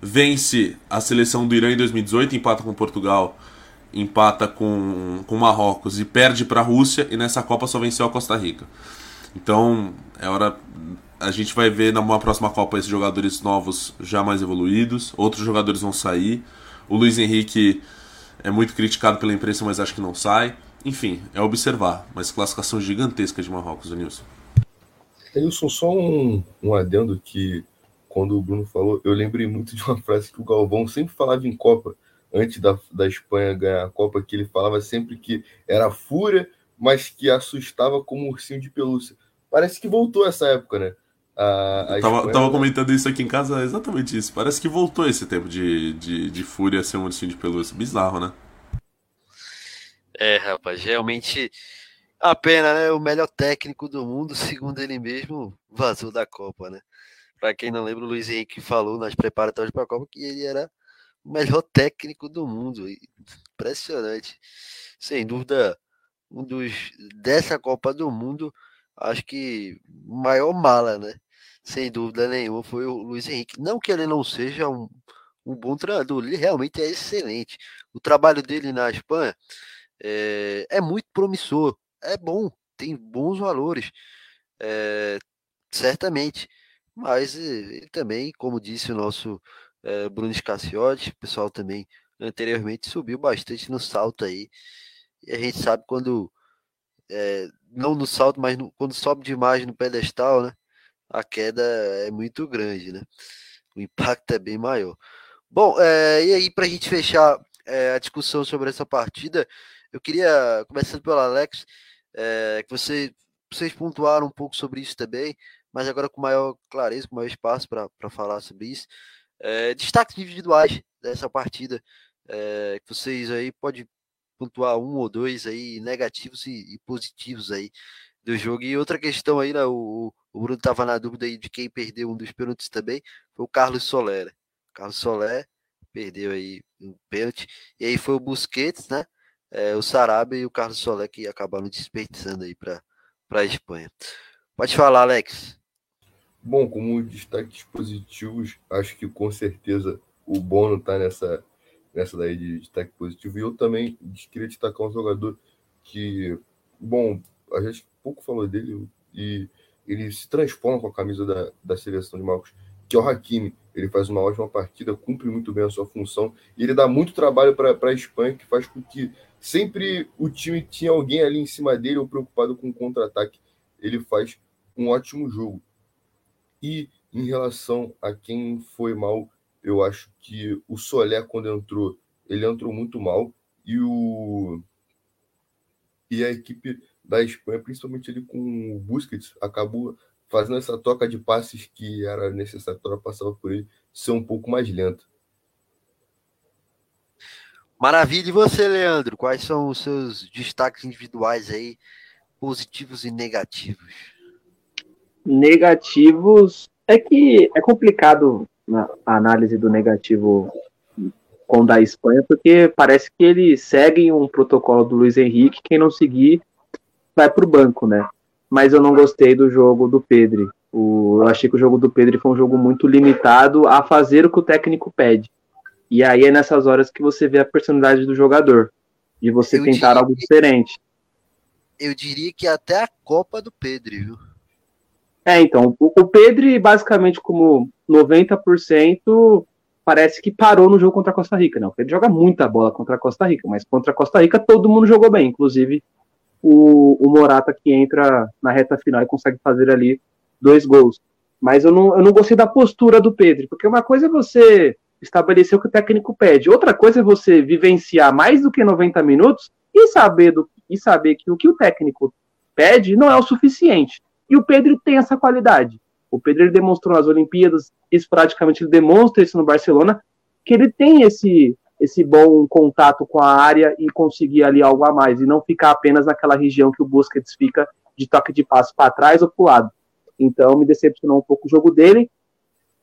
Vence a seleção do Irã em 2018, empata com Portugal, empata com, com Marrocos e perde para a Rússia. E nessa Copa só venceu a Costa Rica. Então é hora a gente vai ver na próxima Copa esses jogadores novos já mais evoluídos, outros jogadores vão sair. O Luiz Henrique é muito criticado pela imprensa, mas acho que não sai. Enfim, é observar, mas classificação gigantesca de Marrocos, Nilson. Nilson, só um, um adendo que quando o Bruno falou, eu lembrei muito de uma frase que o Galvão sempre falava em Copa, antes da, da Espanha ganhar a Copa, que ele falava sempre que era fúria, mas que assustava como um ursinho de pelúcia. Parece que voltou essa época, né? A, a tava, Espanha... tava comentando isso aqui em casa, exatamente isso. Parece que voltou esse tempo de, de, de fúria ser um ursinho de pelúcia. Bizarro, né? É, rapaz, realmente a pena, né? O melhor técnico do mundo, [laughs] segundo ele mesmo, vazou da Copa, né? Para quem não lembra, o Luiz Henrique falou nas preparatórias para a Copa que ele era o melhor técnico do mundo. Impressionante. Sem dúvida, um dos dessa Copa do Mundo, acho que maior mala, né? sem dúvida nenhuma, foi o Luiz Henrique. Não que ele não seja um, um bom treinador, ele realmente é excelente. O trabalho dele na Espanha é, é muito promissor, é bom, tem bons valores, é, certamente. Mas ele também, como disse o nosso é, Bruno Scacciotti, o pessoal também anteriormente subiu bastante no salto aí. E a gente sabe quando, é, não no salto, mas no, quando sobe demais no pedestal, né? a queda é muito grande, né? O impacto é bem maior. Bom, é, e aí para a gente fechar é, a discussão sobre essa partida, Eu queria, começando pelo Alex, é, que você, vocês pontuaram um pouco sobre isso também, mas agora com maior clareza, com maior espaço para falar sobre isso. É, destaques individuais dessa partida, é, que vocês aí podem pontuar um ou dois aí negativos e, e positivos aí do jogo. E outra questão aí, né, o, o Bruno estava na dúvida aí de quem perdeu um dos pênaltis também, foi o Carlos Soler. Carlos Soler perdeu aí um pênalti, e aí foi o Busquets, né, é, o Sarabia e o Carlos Soler que acabaram desperdiçando aí para a Espanha. Pode falar, Alex. Bom, como destaques positivos, acho que com certeza o Bono está nessa, nessa daí de destaque positivo. E eu também queria destacar um jogador que, bom, a gente pouco falou dele e ele se transforma com a camisa da, da seleção de Marcos, que é o Hakimi. Ele faz uma ótima partida, cumpre muito bem a sua função e ele dá muito trabalho para a Espanha, que faz com que sempre o time tinha alguém ali em cima dele ou preocupado com o contra-ataque. Ele faz um ótimo jogo. E em relação a quem foi mal, eu acho que o Solé, quando entrou, ele entrou muito mal e o e a equipe da Espanha, principalmente ele com o Busquets, acabou fazendo essa troca de passes que era necessário para passar por ele ser um pouco mais lenta. Maravilha. E você, Leandro? Quais são os seus destaques individuais aí, positivos e negativos? Negativos é que é complicado a análise do negativo com da Espanha, porque parece que eles seguem um protocolo do Luiz Henrique, quem não seguir vai para o banco, né? Mas eu não gostei do jogo do Pedro. O, eu achei que o jogo do Pedro foi um jogo muito limitado a fazer o que o técnico pede. E aí é nessas horas que você vê a personalidade do jogador. De você eu tentar diria, algo diferente. Eu diria que até a Copa do Pedro, viu? É, então, o, o Pedro, basicamente, como 90%, parece que parou no jogo contra a Costa Rica. Não, o Pedro joga muita bola contra a Costa Rica, mas contra a Costa Rica todo mundo jogou bem, inclusive o, o Morata que entra na reta final e consegue fazer ali dois gols. Mas eu não, eu não gostei da postura do Pedro, porque uma coisa é você estabelecer o que o técnico pede, outra coisa é você vivenciar mais do que 90 minutos e saber, do, e saber que o que o técnico pede não é o suficiente. E o Pedro tem essa qualidade. O Pedro demonstrou nas Olimpíadas, esporadicamente ele demonstra isso no Barcelona, que ele tem esse esse bom contato com a área e conseguir ali algo a mais, e não ficar apenas naquela região que o Busquets fica de toque de passo para trás ou para o lado. Então me decepcionou um pouco o jogo dele.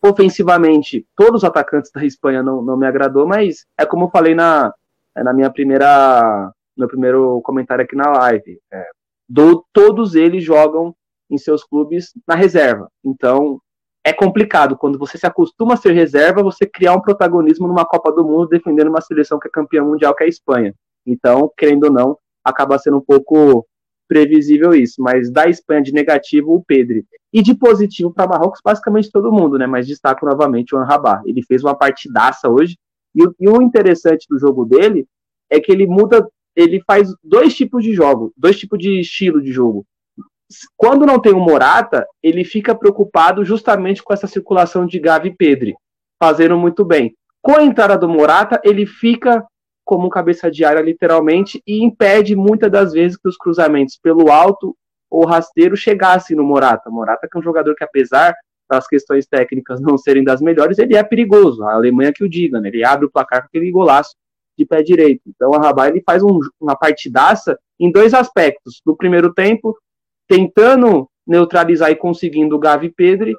Ofensivamente, todos os atacantes da Espanha não, não me agradou, mas é como eu falei na, na minha primeira no primeiro comentário aqui na live. É, do, todos eles jogam em seus clubes na reserva. Então, é complicado quando você se acostuma a ser reserva, você criar um protagonismo numa Copa do Mundo defendendo uma seleção que é campeã mundial, que é a Espanha. Então, querendo ou não, acaba sendo um pouco previsível isso. Mas da Espanha de negativo, o Pedro. E de positivo para Marrocos, basicamente todo mundo, né? Mas destaco novamente o Anrabá. Ele fez uma partidaça hoje. E, e o interessante do jogo dele é que ele muda, ele faz dois tipos de jogo, dois tipos de estilo de jogo quando não tem o Morata, ele fica preocupado justamente com essa circulação de Gavi e Pedri, fazendo muito bem. Com a entrada do Morata, ele fica como um cabeça de área, literalmente, e impede muitas das vezes que os cruzamentos pelo alto ou rasteiro chegassem no Morata. Morata que é um jogador que, apesar das questões técnicas não serem das melhores, ele é perigoso. A Alemanha que o diga, né? Ele abre o placar com aquele golaço de pé direito. Então, a Rabai ele faz um, uma partidaça em dois aspectos. No primeiro tempo, tentando neutralizar e conseguindo o Gavi Pedri,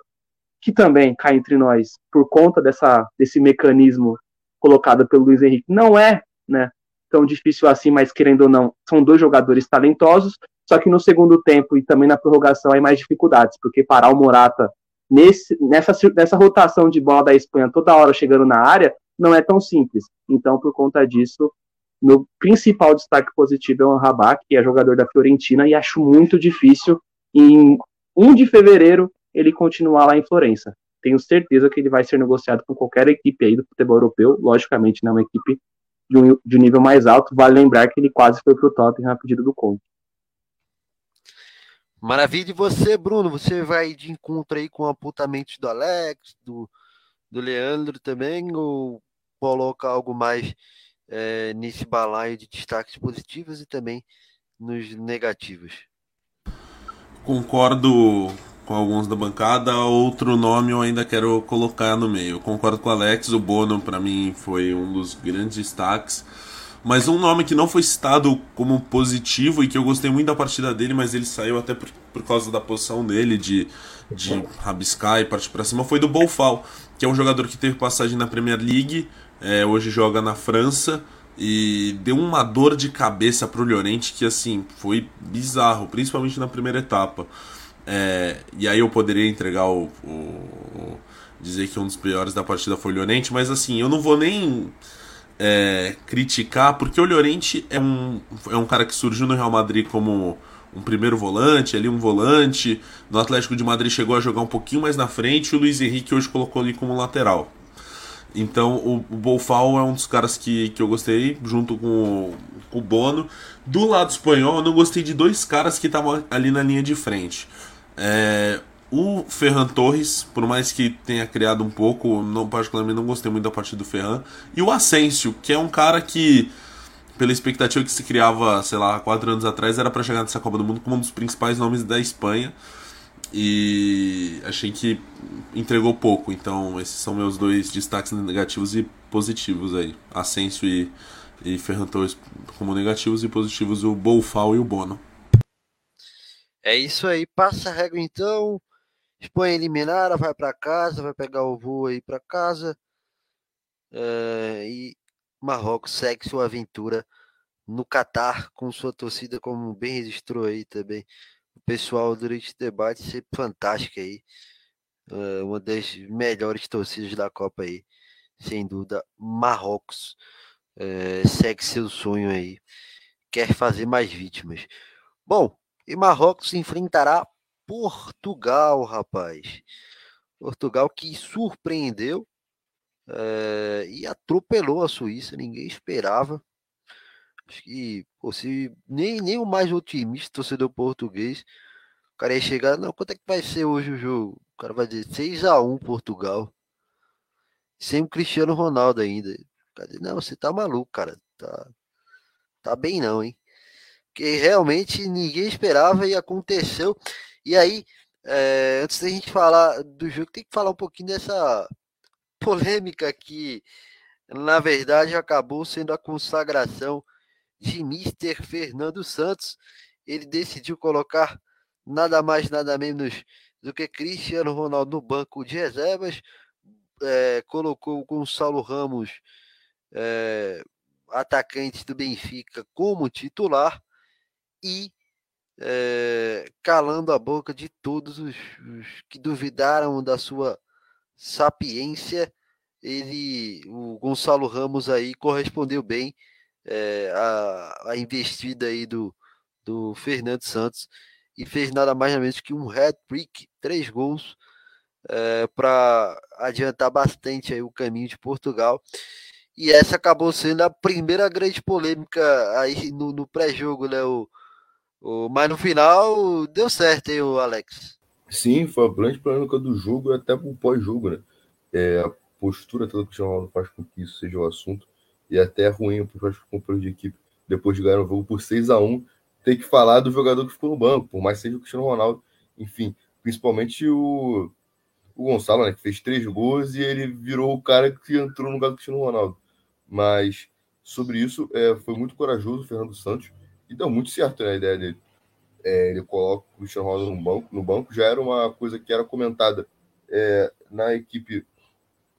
que também cai entre nós por conta dessa, desse mecanismo colocado pelo Luiz Henrique. Não é né, tão difícil assim, mas querendo ou não, são dois jogadores talentosos, só que no segundo tempo e também na prorrogação há mais dificuldades, porque parar o Morata nesse, nessa, nessa rotação de bola da Espanha toda hora chegando na área não é tão simples. Então, por conta disso, meu principal destaque positivo é o Rabat, que é jogador da Fiorentina, e acho muito difícil em 1 de fevereiro ele continuar lá em Florença. Tenho certeza que ele vai ser negociado com qualquer equipe aí do futebol europeu, logicamente não é uma equipe de um, de um nível mais alto. Vale lembrar que ele quase foi para o Tottenham a pedido do Conte. Maravilha. E você, Bruno, você vai de encontro aí com o apontamento do Alex, do, do Leandro também, ou coloca algo mais é, nesse balaio de destaques positivos e também nos negativos. Concordo com alguns da bancada, outro nome eu ainda quero colocar no meio. concordo com o Alex, o Bono para mim foi um dos grandes destaques. Mas um nome que não foi citado como positivo e que eu gostei muito da partida dele, mas ele saiu até por, por causa da posição dele de, de rabiscar e partir para cima, foi do Bolfal, que é um jogador que teve passagem na Premier League, é, hoje joga na França e deu uma dor de cabeça pro Llorente que assim foi bizarro, principalmente na primeira etapa. É, e aí eu poderia entregar o, o, o, dizer que um dos piores da partida foi o Llorente, mas assim, eu não vou nem é, criticar, porque o Llorente é um, é um cara que surgiu no Real Madrid como um primeiro volante, ali um volante. No Atlético de Madrid chegou a jogar um pouquinho mais na frente e o Luiz Henrique hoje colocou ali como lateral. Então o, o Bolfal é um dos caras que, que eu gostei, junto com o, com o Bono. Do lado espanhol, eu não gostei de dois caras que estavam ali na linha de frente. É, o Ferran Torres, por mais que tenha criado um pouco, não, particularmente não gostei muito da partida do Ferran. E o Asensio, que é um cara que, pela expectativa que se criava, sei lá, quatro anos atrás, era para chegar nessa Copa do Mundo como um dos principais nomes da Espanha. E achei que entregou pouco. Então, esses são meus dois destaques negativos e positivos aí. Asensio e, e Ferran Torres como negativos e positivos o Bolfal e o Bono. É isso aí, passa a régua então. Espanha eliminada, vai para casa, vai pegar o voo aí para casa. É, e Marrocos segue sua aventura no Catar com sua torcida, como bem registrou aí também o pessoal durante o debate, sempre fantástica aí. É, uma das melhores torcidas da Copa aí, sem dúvida. Marrocos é, segue seu sonho aí, quer fazer mais vítimas. Bom, e Marrocos enfrentará Portugal, rapaz. Portugal que surpreendeu é, e atropelou a Suíça, ninguém esperava. Acho que pô, se, nem, nem o mais otimista torcedor português, o cara ia chegar, não, quanto é que vai ser hoje o jogo? O cara vai dizer 6x1 Portugal. Sem o Cristiano Ronaldo ainda. Dizer, não, você tá maluco, cara. Tá, tá bem não, hein? Que realmente ninguém esperava e aconteceu. E aí, é, antes da gente falar do jogo, tem que falar um pouquinho dessa polêmica que, na verdade, acabou sendo a consagração de Mister Fernando Santos. Ele decidiu colocar nada mais, nada menos do que Cristiano Ronaldo no banco de reservas, é, colocou o Gonçalo Ramos, é, atacante do Benfica, como titular e é, calando a boca de todos os, os, que duvidaram da sua sapiência. Ele, o Gonçalo Ramos aí correspondeu bem é, a, a investida aí do, do Fernando Santos e fez nada mais nada menos que um hat-trick, três gols é, para adiantar bastante aí o caminho de Portugal. E essa acabou sendo a primeira grande polêmica aí no, no pré-jogo, né? O, mas no final deu certo, hein, o Alex? Sim, foi a grande polêmica do jogo e até o pós-jogo, né? É, a postura toda que o Cristiano Ronaldo faz com que isso seja o assunto. E até é ruim para os companheiros de equipe, depois de ganhar o jogo por 6 a 1 ter que falar do jogador que ficou no banco, por mais seja o Cristiano Ronaldo. Enfim, principalmente o, o Gonçalo, né, que fez três gols e ele virou o cara que entrou no lugar do Cristiano Ronaldo. Mas sobre isso, é, foi muito corajoso o Fernando Santos e deu muito certo né, a ideia dele. É, ele coloca o Cristiano Ronaldo no banco, no banco, já era uma coisa que era comentada é, na equipe,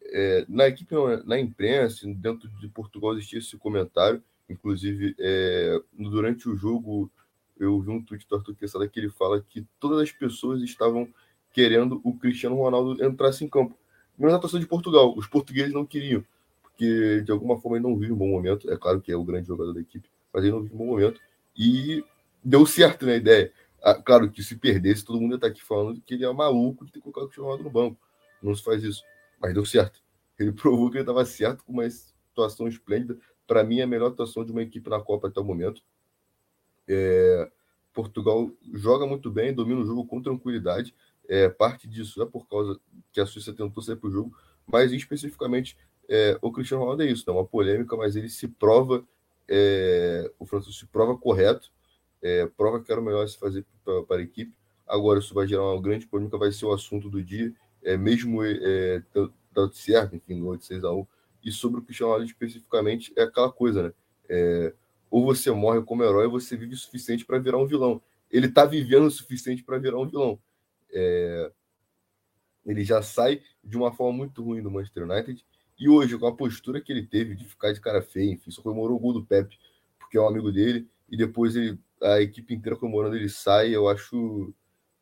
é, na equipe né, na imprensa, dentro de Portugal existia esse comentário, inclusive é, durante o jogo eu vi um tweet do Arthur Quesada que ele fala que todas as pessoas estavam querendo o Cristiano Ronaldo entrasse em campo. Menos a torcida de Portugal, os portugueses não queriam, porque de alguma forma ele não vive um bom momento, é claro que é o grande jogador da equipe, mas ele não vive um bom momento, e deu certo na né, ideia. Ah, claro que se perdesse, todo mundo ia estar aqui falando que ele é maluco de ter colocado o Cristiano no banco. Não se faz isso. Mas deu certo. Ele [laughs] provou que ele estava certo com uma situação esplêndida. Para mim, é a melhor atuação de uma equipe na Copa até o momento. É... Portugal joga muito bem, domina o jogo com tranquilidade. É, parte disso é por causa que a Suíça tentou sair para o jogo, mas especificamente é, o Cristiano Ronaldo é isso, é uma polêmica, mas ele se prova, é, o Francisco prova correto, é, prova que era o melhor se fazer para, a equipe. Agora, isso vai gerar uma grande polêmica, vai ser o assunto do dia, é, mesmo é, tanto certo, enfim, no 8 6 a 1 E sobre o Cristiano Ronaldo especificamente, é aquela coisa, né? É, ou você morre como herói, ou você vive o suficiente para virar um vilão. Ele está vivendo o suficiente para virar um vilão. É, ele já sai de uma forma muito ruim do Manchester United. E hoje, com a postura que ele teve de ficar de cara feia, enfim, só comemorou o gol do Pepe, porque é um amigo dele, e depois ele, a equipe inteira comemorando, ele sai, eu acho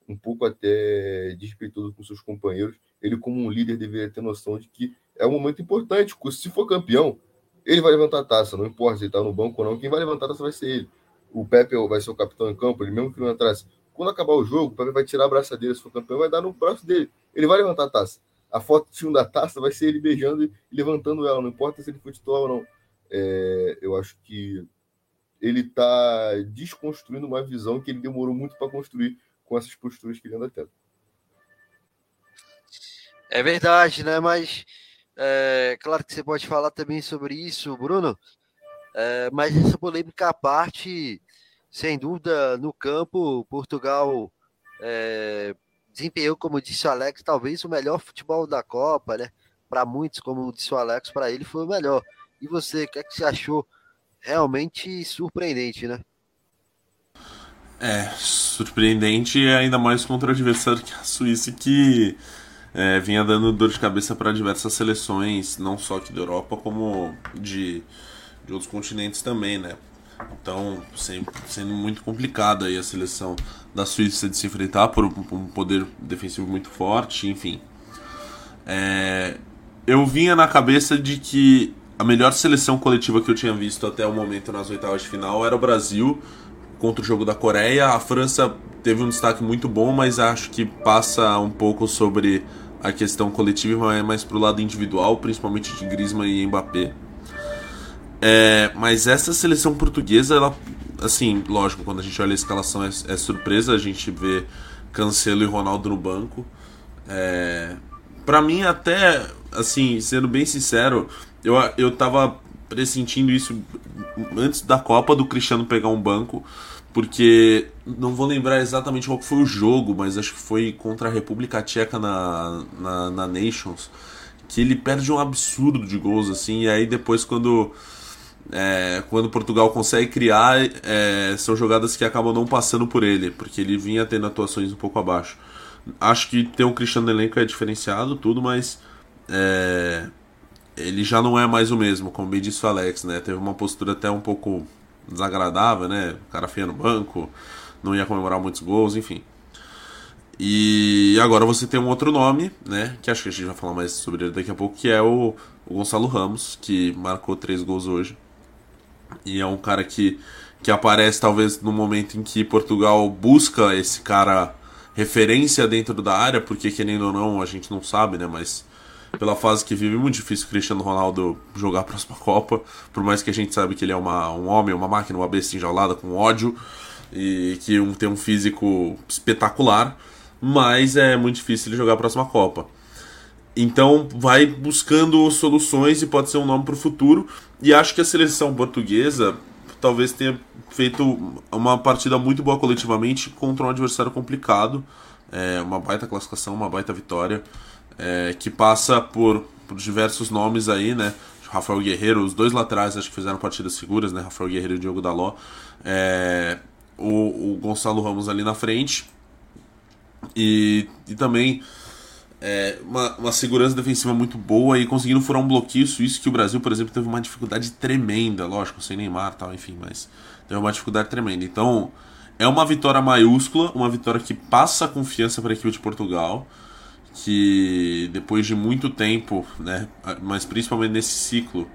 um pouco até desrespeitoso com seus companheiros. Ele, como um líder, deveria ter noção de que é um momento importante. Se for campeão, ele vai levantar a taça, não importa se ele está no banco ou não, quem vai levantar a taça vai ser ele. O Pepe vai ser o capitão em campo, ele mesmo que não entrasse. Quando acabar o jogo, o Pepe vai tirar a braçadeira, se for campeão, vai dar no braço dele. Ele vai levantar a taça. A foto de da taça vai ser ele beijando e levantando ela, não importa se ele for titular ou não. É, eu acho que ele está desconstruindo uma visão que ele demorou muito para construir com essas posturas que ele anda tendo. É verdade, né? Mas é, claro que você pode falar também sobre isso, Bruno. É, mas essa polêmica à parte, sem dúvida, no campo, Portugal é, desempenhou, como disse o Alex, talvez o melhor futebol da Copa, né? Para muitos, como disse o Alex, para ele foi o melhor. E você, o que, é que você achou? Realmente surpreendente, né? É, surpreendente ainda mais contra o adversário que é a Suíça, que é, vinha dando dor de cabeça para diversas seleções, não só aqui da Europa, como de, de outros continentes também, né? Então, sendo muito complicado aí a seleção da Suíça de se enfrentar por um poder defensivo muito forte, enfim. É, eu vinha na cabeça de que a melhor seleção coletiva que eu tinha visto até o momento nas oitavas de final era o Brasil contra o jogo da Coreia. A França teve um destaque muito bom, mas acho que passa um pouco sobre a questão coletiva e mais pro lado individual, principalmente de Griezmann e Mbappé. É, mas essa seleção portuguesa, ela, assim, lógico, quando a gente olha a escalação é, é surpresa, a gente vê Cancelo e Ronaldo no banco. É, para mim, até, assim, sendo bem sincero, eu, eu tava pressentindo isso antes da Copa do Cristiano pegar um banco, porque não vou lembrar exatamente qual foi o jogo, mas acho que foi contra a República Tcheca na, na, na Nations, que ele perde um absurdo de gols, assim, e aí depois quando é, quando Portugal consegue criar, é, são jogadas que acabam não passando por ele, porque ele vinha tendo atuações um pouco abaixo. Acho que ter um Cristiano elenco é diferenciado, tudo, mas é, ele já não é mais o mesmo, como bem disse o Alex, né? Teve uma postura até um pouco desagradável, né? O cara feia no banco, não ia comemorar muitos gols, enfim. E agora você tem um outro nome, né? Que acho que a gente vai falar mais sobre ele daqui a pouco, que é o, o Gonçalo Ramos, que marcou três gols hoje. E é um cara que, que aparece talvez no momento em que Portugal busca esse cara referência dentro da área, porque querendo ou não, a gente não sabe, né? Mas pela fase que vive, é muito difícil o Cristiano Ronaldo jogar a próxima [laughs] Copa, por mais que a gente sabe que ele é uma, um homem, uma máquina, uma besta enjaulada com ódio e que um, tem um físico espetacular, mas é muito difícil ele jogar a próxima Copa. Então vai buscando soluções e pode ser um nome para o futuro. E acho que a seleção portuguesa talvez tenha feito uma partida muito boa coletivamente contra um adversário complicado. É, uma baita classificação, uma baita vitória, é, que passa por, por, diversos nomes aí, né? Rafael Guerreiro, os dois laterais acho que fizeram partidas seguras, né? Rafael Guerreiro e Diogo Daló. É, o, o Gonçalo Ramos ali na frente. E, e também é, uma, uma, segurança defensiva muito boa e conseguindo furar um bloqueio suíço que o Brasil, por exemplo, teve uma dificuldade tremenda, lógico, sem Neymar tal, enfim, mas teve uma dificuldade tremenda. Então, é uma vitória maiúscula, uma vitória que passa confiança para a equipe de Portugal, que depois de muito tempo, né, mas principalmente nesse ciclo,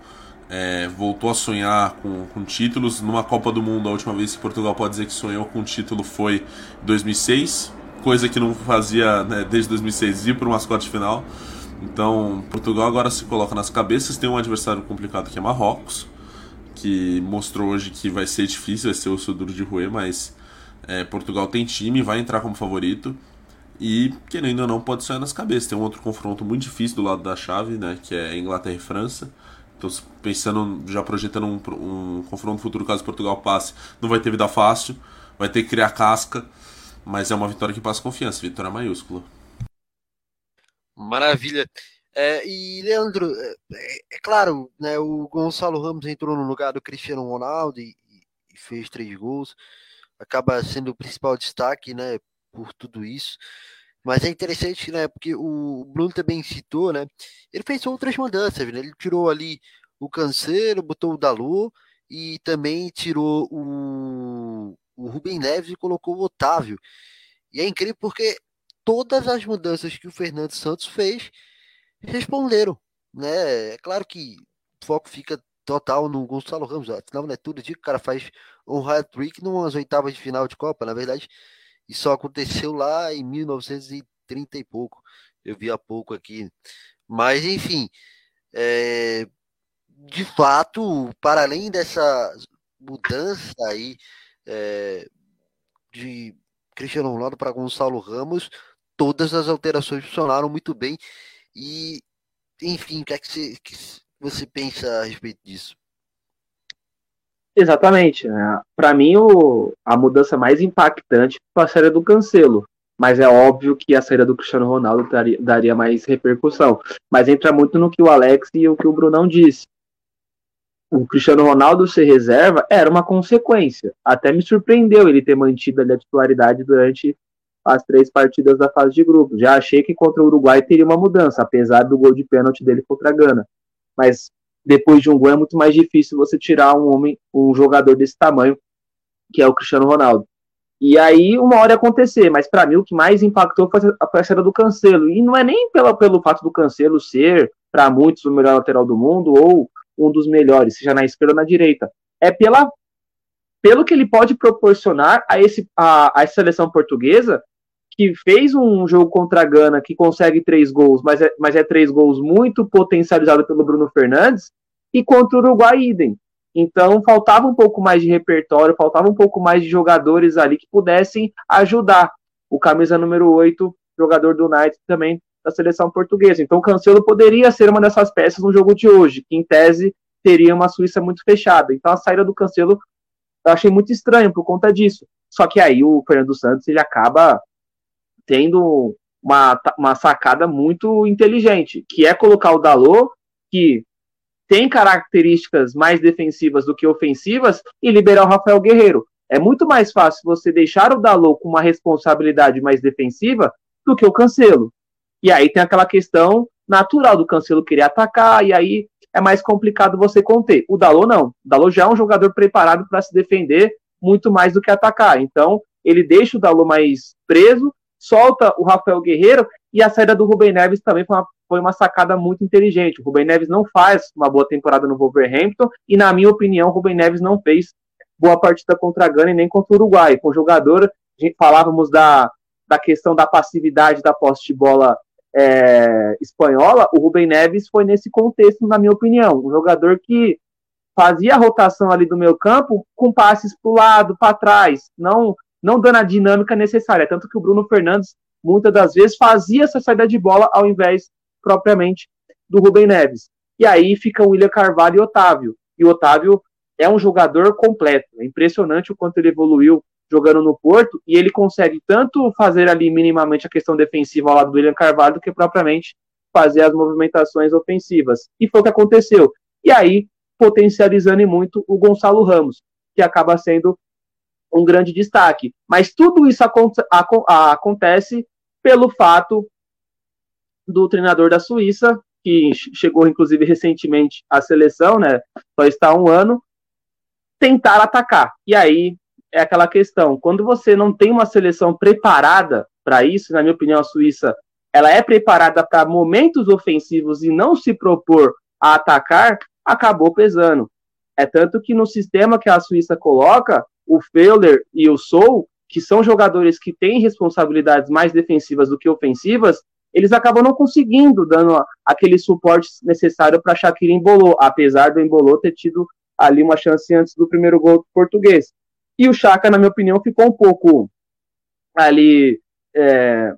é, voltou a sonhar com, com, títulos. Numa Copa do Mundo, a última vez que Portugal pode dizer que sonhou com título foi 2006, coisa que não fazia né, desde 2006 ir para o mascote final. Então, Portugal agora se coloca nas cabeças. Tem um adversário complicado que é Marrocos, que mostrou hoje que vai ser difícil, vai ser o duro de roer, mas é, Portugal tem time, vai entrar como favorito. E, querendo ou não, pode sair nas cabeças. Tem um outro confronto muito difícil do lado da chave, né? Que é Inglaterra e França. Então, pensando, já projetando um, um confronto futuro caso Portugal passe, não vai ter vida fácil, vai ter que criar casca, mas é uma vitória que passa confiança, vitória maiúscula. Maravilha. É, e, Leandro, é, é, claro, né, o Gonçalo Ramos entrou no lugar do Cristiano Ronaldo e, e fez três gols, acaba sendo o principal destaque, né, por tudo isso. Mas é interessante, né? Porque o Bruno também citou, né? Ele fez outras mudanças, né? Ele tirou ali o Canseiro, botou o Dalu e também tirou o, o Rubem Neves e colocou o Otávio. E é incrível porque todas as mudanças que o Fernando Santos fez responderam, né? É claro que o foco fica total no Gonçalo Ramos, afinal, né? Tudo dia que o cara faz um hat-trick numas oitavas de final de Copa, na verdade isso aconteceu lá em 1930 e pouco. Eu vi há pouco aqui. Mas, enfim, é, de fato, para além dessa mudança aí é, de Cristiano Ronaldo para Gonçalo Ramos, todas as alterações funcionaram muito bem. E, enfim, o que é que você, que você pensa a respeito disso? Exatamente. Né? Para mim, o, a mudança mais impactante foi a saída do Cancelo. Mas é óbvio que a saída do Cristiano Ronaldo daria, daria mais repercussão. Mas entra muito no que o Alex e o que o Brunão disse. O Cristiano Ronaldo ser reserva era uma consequência. Até me surpreendeu ele ter mantido a titularidade durante as três partidas da fase de grupo. Já achei que contra o Uruguai teria uma mudança, apesar do gol de pênalti dele contra a Gana. Mas depois de um gol é muito mais difícil você tirar um homem, um jogador desse tamanho, que é o Cristiano Ronaldo. E aí uma hora ia acontecer, mas para mim o que mais impactou foi a saída do Cancelo. E não é nem pela, pelo fato do Cancelo ser, para muitos, o melhor lateral do mundo ou um dos melhores, seja na esquerda ou na direita. É pela, pelo que ele pode proporcionar a, esse, a, a seleção portuguesa, que fez um jogo contra a Gana que consegue três gols, mas é, mas é três gols muito potencializado pelo Bruno Fernandes, e contra o Uruguai idem. Então faltava um pouco mais de repertório, faltava um pouco mais de jogadores ali que pudessem ajudar. O camisa número 8, jogador do United também da seleção portuguesa. Então o Cancelo poderia ser uma dessas peças no jogo de hoje, que em tese teria uma Suíça muito fechada. Então a saída do Cancelo eu achei muito estranho por conta disso. Só que aí o Fernando Santos ele acaba tendo uma, uma sacada muito inteligente, que é colocar o Dalot, que tem características mais defensivas do que ofensivas e liberar o Rafael Guerreiro. É muito mais fácil você deixar o Dalot com uma responsabilidade mais defensiva do que o Cancelo. E aí tem aquela questão natural do Cancelo querer atacar, e aí é mais complicado você conter. O Dalot não. O Dalot já é um jogador preparado para se defender muito mais do que atacar. Então, ele deixa o Dalot mais preso, solta o Rafael Guerreiro, e a saída do Rubem Neves também foi uma foi uma sacada muito inteligente. O Rubem Neves não faz uma boa temporada no Wolverhampton e, na minha opinião, o Rubem Neves não fez boa partida contra a Gana e nem contra o Uruguai. Com o jogador, a gente falávamos da, da questão da passividade da posse de bola é, espanhola, o Rubem Neves foi nesse contexto, na minha opinião. Um jogador que fazia a rotação ali do meio campo com passes para o lado, para trás, não, não dando a dinâmica necessária. Tanto que o Bruno Fernandes, muitas das vezes, fazia essa saída de bola ao invés propriamente do Rubem Neves. E aí fica o William Carvalho e Otávio. E o Otávio é um jogador completo. É impressionante o quanto ele evoluiu jogando no Porto e ele consegue tanto fazer ali minimamente a questão defensiva ao lado do William Carvalho do que propriamente fazer as movimentações ofensivas. E foi o que aconteceu. E aí, potencializando muito o Gonçalo Ramos, que acaba sendo um grande destaque. Mas tudo isso acontece pelo fato do treinador da Suíça, que chegou inclusive recentemente à seleção, né? Só está há um ano, tentar atacar. E aí é aquela questão, quando você não tem uma seleção preparada para isso, na minha opinião, a Suíça ela é preparada para momentos ofensivos e não se propor a atacar, acabou pesando. É tanto que no sistema que a Suíça coloca, o Feuler e o Sou, que são jogadores que têm responsabilidades mais defensivas do que ofensivas, eles acabam não conseguindo dando aquele suporte necessário para Shaqiri embolou, apesar do embolou ter tido ali uma chance antes do primeiro gol português. E o Chaka, na minha opinião, ficou um pouco ali é,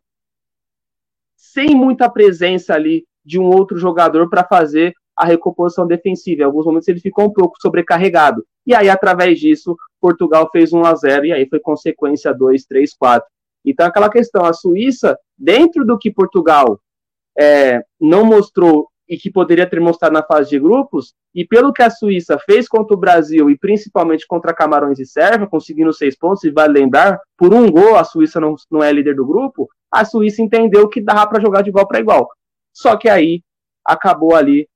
sem muita presença ali de um outro jogador para fazer a recomposição defensiva. Em alguns momentos ele ficou um pouco sobrecarregado. E aí, através disso, Portugal fez 1 a 0 e aí foi consequência 2, 3, 4. Então, aquela questão, a Suíça, dentro do que Portugal é, não mostrou e que poderia ter mostrado na fase de grupos, e pelo que a Suíça fez contra o Brasil e principalmente contra Camarões e Sérvia, conseguindo seis pontos, e vale lembrar, por um gol a Suíça não, não é líder do grupo, a Suíça entendeu que dava para jogar de igual para igual. Só que aí acabou ali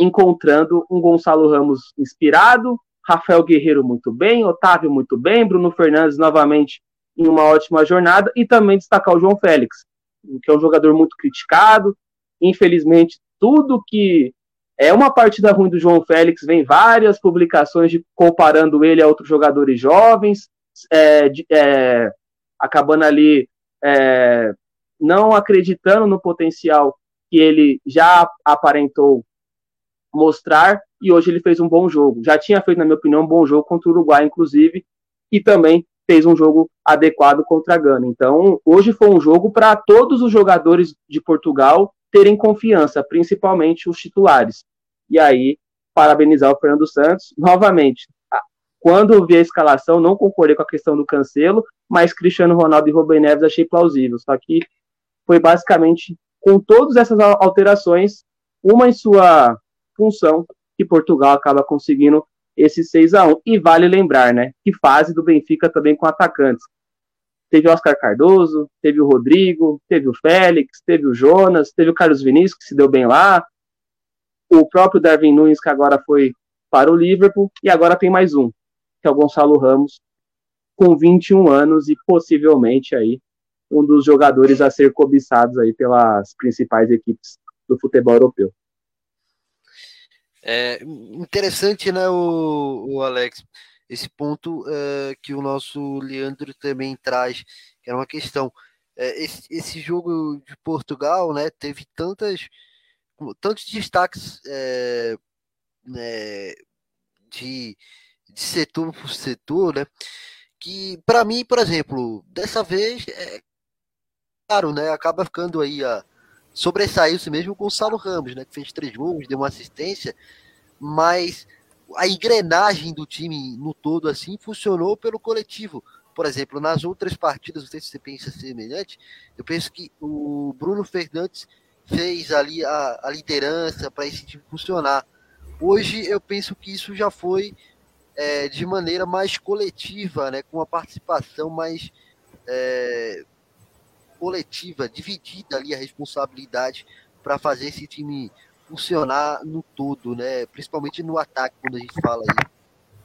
encontrando um Gonçalo Ramos inspirado, Rafael Guerreiro muito bem, Otávio muito bem, Bruno Fernandes novamente em uma ótima jornada e também destacar o João Félix, que é um jogador muito criticado. Infelizmente, tudo que é uma partida ruim do João Félix, vem várias publicações de, comparando ele a outros jogadores jovens, é, de, é, acabando ali é, não acreditando no potencial que ele já aparentou mostrar, e hoje ele fez um bom jogo. Já tinha feito, na minha opinião, um bom jogo contra o Uruguai, inclusive, e também fez um jogo adequado contra a Gana. Então, hoje foi um jogo para todos os jogadores de Portugal terem confiança, principalmente os titulares. E aí, parabenizar o Fernando Santos. Novamente, quando eu vi a escalação, não concordei com a questão do cancelo, mas Cristiano Ronaldo e Rubem Neves achei plausível. Só que foi basicamente com todas essas alterações, uma em sua função, que Portugal acaba conseguindo esse 6 a 1 E vale lembrar, né, que fase do Benfica também com atacantes. Teve o Oscar Cardoso, teve o Rodrigo, teve o Félix, teve o Jonas, teve o Carlos Vinícius, que se deu bem lá, o próprio Darwin Nunes, que agora foi para o Liverpool, e agora tem mais um, que é o Gonçalo Ramos, com 21 anos e possivelmente aí um dos jogadores a ser cobiçados aí pelas principais equipes do futebol europeu. É interessante, né, o, o Alex, esse ponto é, que o nosso Leandro também traz, que é uma questão. É, esse, esse, jogo de Portugal, né, teve tantas, tantos destaques é, né, de, de setor por setor, né, que para mim, por exemplo, dessa vez é, claro, né? Acaba ficando aí a sobressaiu-se mesmo com o Gonçalo Ramos, né? Que fez três gols, deu uma assistência, mas a engrenagem do time no todo assim funcionou pelo coletivo. Por exemplo, nas outras partidas, não sei se você pensa semelhante, eu penso que o Bruno Fernandes fez ali a, a liderança para esse time funcionar. Hoje eu penso que isso já foi é, de maneira mais coletiva, né, com uma participação mais é, coletiva, dividida ali a responsabilidade para fazer esse time funcionar no todo, né? Principalmente no ataque, quando a gente fala aí,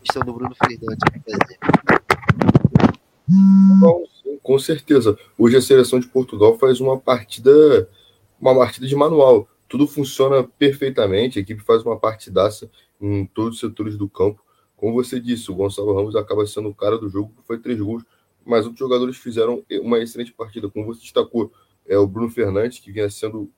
questão do Bruno Fernandes, por exemplo. Bom, sim, com certeza. Hoje a seleção de Portugal faz uma partida, uma partida de manual. Tudo funciona perfeitamente, a equipe faz uma partidaça em todos os setores do campo. Como você disse, o Gonçalo Ramos acaba sendo o cara do jogo, foi três gols mas outros jogadores fizeram uma excelente partida. Como você destacou, é o Bruno Fernandes, que vinha sendo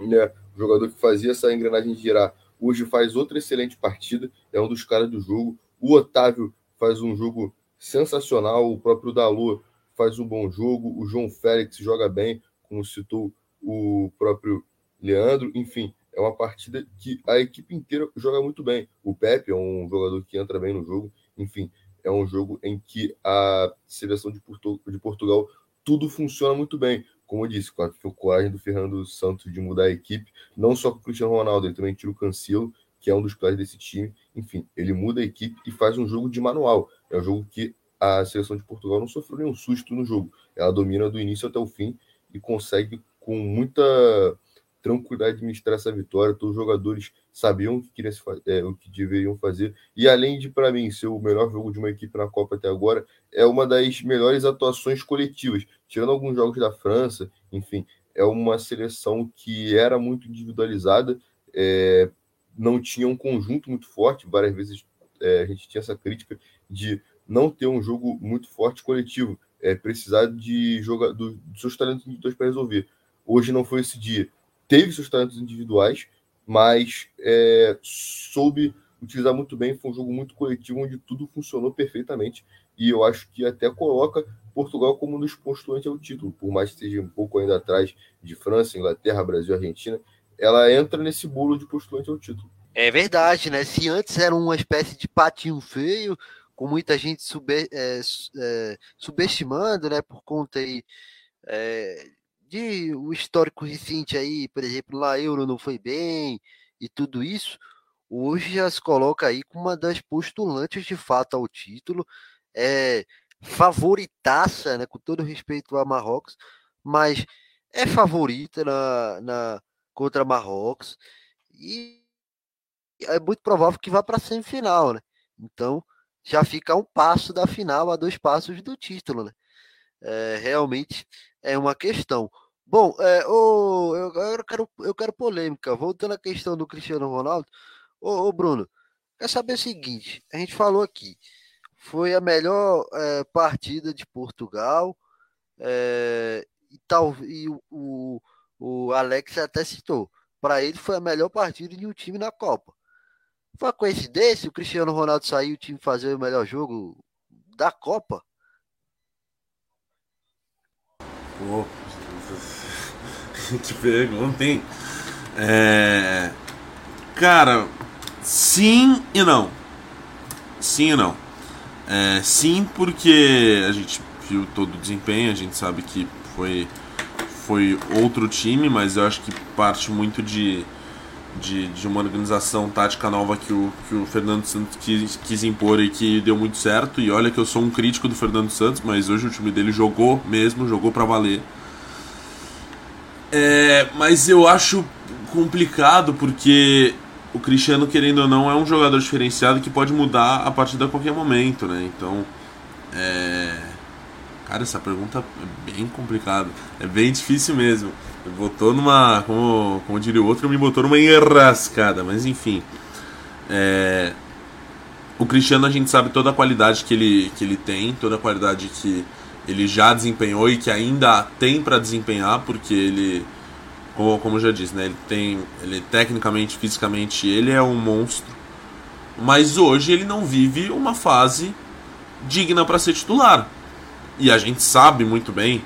né, o jogador que fazia essa engrenagem girar. Hoje faz outra excelente partida, é um dos caras do jogo. O Otávio faz um jogo sensacional, o próprio Dalô faz um bom jogo, o João Félix joga bem, como citou o próprio Leandro. Enfim, é uma partida que a equipe inteira joga muito bem. O Pepe é um jogador que entra bem no jogo. Enfim, é um jogo em que a seleção de, Porto, de Portugal tudo funciona muito bem. Como eu disse, com a coragem do Fernando Santos de mudar a equipe, não só com o Cristiano Ronaldo, ele também tira o Cancelo, que é um dos pilares desse time. Enfim, ele muda a equipe e faz um jogo de manual. É um jogo que a seleção de Portugal não sofreu nenhum susto no jogo. Ela domina do início até o fim e consegue, com muita tranquilidade de administrar essa vitória. Todos os jogadores sabiam o que, queriam, é, o que deveriam fazer. E além de, para mim, ser o melhor jogo de uma equipe na Copa até agora, é uma das melhores atuações coletivas. Tirando alguns jogos da França, enfim, é uma seleção que era muito individualizada, é, não tinha um conjunto muito forte. Várias vezes é, a gente tinha essa crítica de não ter um jogo muito forte coletivo, é, precisar de jogar dos seus talentos individuais para resolver. Hoje não foi esse dia teve seus talentos individuais, mas é, soube utilizar muito bem. Foi um jogo muito coletivo, onde tudo funcionou perfeitamente. E eu acho que até coloca Portugal como um dos postulantes ao título, por mais que esteja um pouco ainda atrás de França, Inglaterra, Brasil, Argentina. Ela entra nesse bolo de postulante ao título. É verdade, né? Se antes era uma espécie de patinho feio, com muita gente é, é, subestimando, né? Por conta aí é, de o histórico recente aí, por exemplo, lá Euro não foi bem e tudo isso, hoje já se coloca aí como uma das postulantes de fato ao título, é favoritaça, né? Com todo respeito a Marrocos, mas é favorita na, na contra Marrocos e é muito provável que vá para a semifinal, né? Então já fica a um passo da final, a dois passos do título, né? É, realmente é uma questão. Bom, é, ô, eu, eu, quero, eu quero polêmica. Voltando à questão do Cristiano Ronaldo, ô, ô Bruno, quer saber o seguinte: a gente falou aqui, foi a melhor é, partida de Portugal, é, e, tal, e o, o, Alex até citou. Para ele foi a melhor partida de um time na Copa. Foi uma coincidência o Cristiano Ronaldo sair o time fazer o melhor jogo da Copa? Pô, [laughs] que pergunta, hein? É... Cara, sim e não. Sim e não. É, sim, porque a gente viu todo o desempenho, a gente sabe que foi, foi outro time, mas eu acho que parte muito de de, de uma organização tática nova que o, que o Fernando Santos quis, quis impor e que deu muito certo. E olha que eu sou um crítico do Fernando Santos, mas hoje o time dele jogou mesmo, jogou para valer. É, mas eu acho complicado porque o Cristiano, querendo ou não, é um jogador diferenciado que pode mudar a partida a qualquer momento, né? Então, é... cara, essa pergunta é bem complicada, é bem difícil mesmo botou numa. Como, como diria o outro, me botou numa enrascada, mas enfim. É, o Cristiano a gente sabe toda a qualidade que ele, que ele tem, toda a qualidade que ele já desempenhou e que ainda tem para desempenhar, porque ele, como, como já disse, né, ele tem, ele tecnicamente, fisicamente, ele é um monstro. Mas hoje ele não vive uma fase digna para ser titular. E a gente sabe muito bem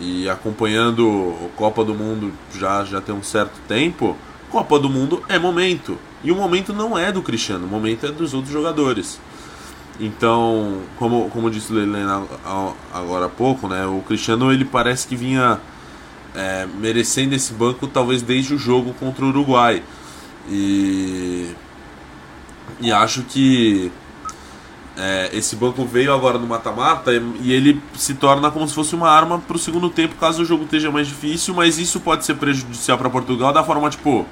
e acompanhando o Copa do Mundo já, já tem um certo tempo, Copa do Mundo é momento. E o momento não é do Cristiano, o momento é dos outros jogadores. Então, como, como disse o Helena agora há pouco, né, o Cristiano ele parece que vinha é, merecendo esse banco talvez desde o jogo contra o Uruguai. E, e acho que é, esse banco veio agora no mata-mata e ele se torna como se fosse uma arma para o segundo tempo, caso o jogo esteja mais difícil, mas isso pode ser prejudicial para Portugal da forma tipo,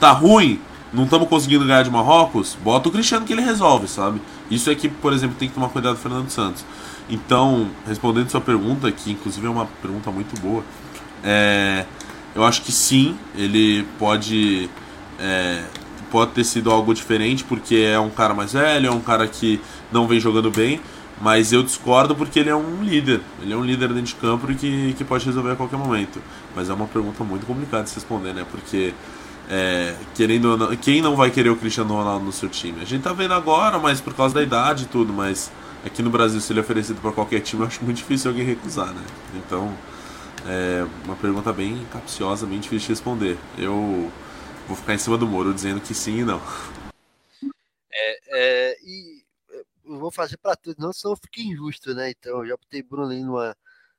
tá ruim, não estamos conseguindo ganhar de Marrocos, bota o Cristiano que ele resolve, sabe? Isso é que, por exemplo, tem que tomar cuidado do Fernando Santos. Então, respondendo sua pergunta, que inclusive é uma pergunta muito boa, é, eu acho que sim, ele pode é, pode ter sido algo diferente porque é um cara mais velho, é um cara que não vem jogando bem, mas eu discordo porque ele é um líder. Ele é um líder dentro de campo que, que pode resolver a qualquer momento. Mas é uma pergunta muito complicada de se responder, né? Porque, é, querendo não, quem não vai querer o Cristiano Ronaldo no seu time? A gente tá vendo agora, mas por causa da idade e tudo, mas aqui no Brasil, se ele é oferecido para qualquer time, eu acho muito difícil alguém recusar, né? Então, é uma pergunta bem capciosa, bem difícil de responder. Eu vou ficar em cima do muro dizendo que sim e não. É, é e eu vou fazer para tudo, não senão fica injusto, né? Então, eu já botei Bruno ali numa,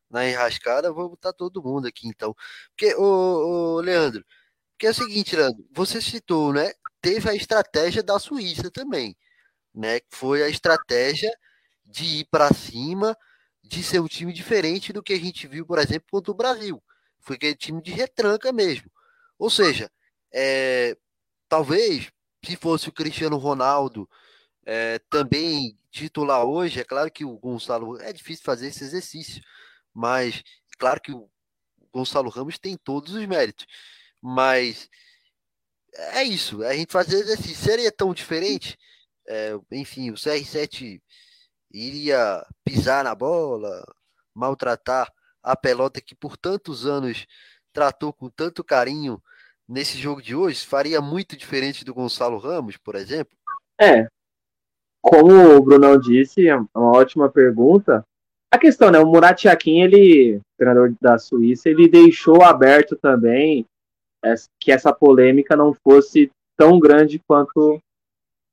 na enrascada, vou botar todo mundo aqui, então. Porque, ô, ô Leandro, porque é o seguinte, Leandro, você citou, né? Teve a estratégia da Suíça também, né? Que foi a estratégia de ir para cima, de ser um time diferente do que a gente viu, por exemplo, contra o Brasil. Foi aquele time de retranca mesmo. Ou seja, é, talvez se fosse o Cristiano Ronaldo é, também titular hoje, é claro que o Gonçalo é difícil fazer esse exercício, mas claro que o Gonçalo Ramos tem todos os méritos, mas é isso, a gente fazer exercício seria tão diferente, é, enfim, o CR7 iria pisar na bola, maltratar a pelota que por tantos anos tratou com tanto carinho nesse jogo de hoje, faria muito diferente do Gonçalo Ramos, por exemplo? É, como o Brunão disse, é uma ótima pergunta. A questão, né? O Murat Yakin, ele, treinador da Suíça, ele deixou aberto também que essa polêmica não fosse tão grande quanto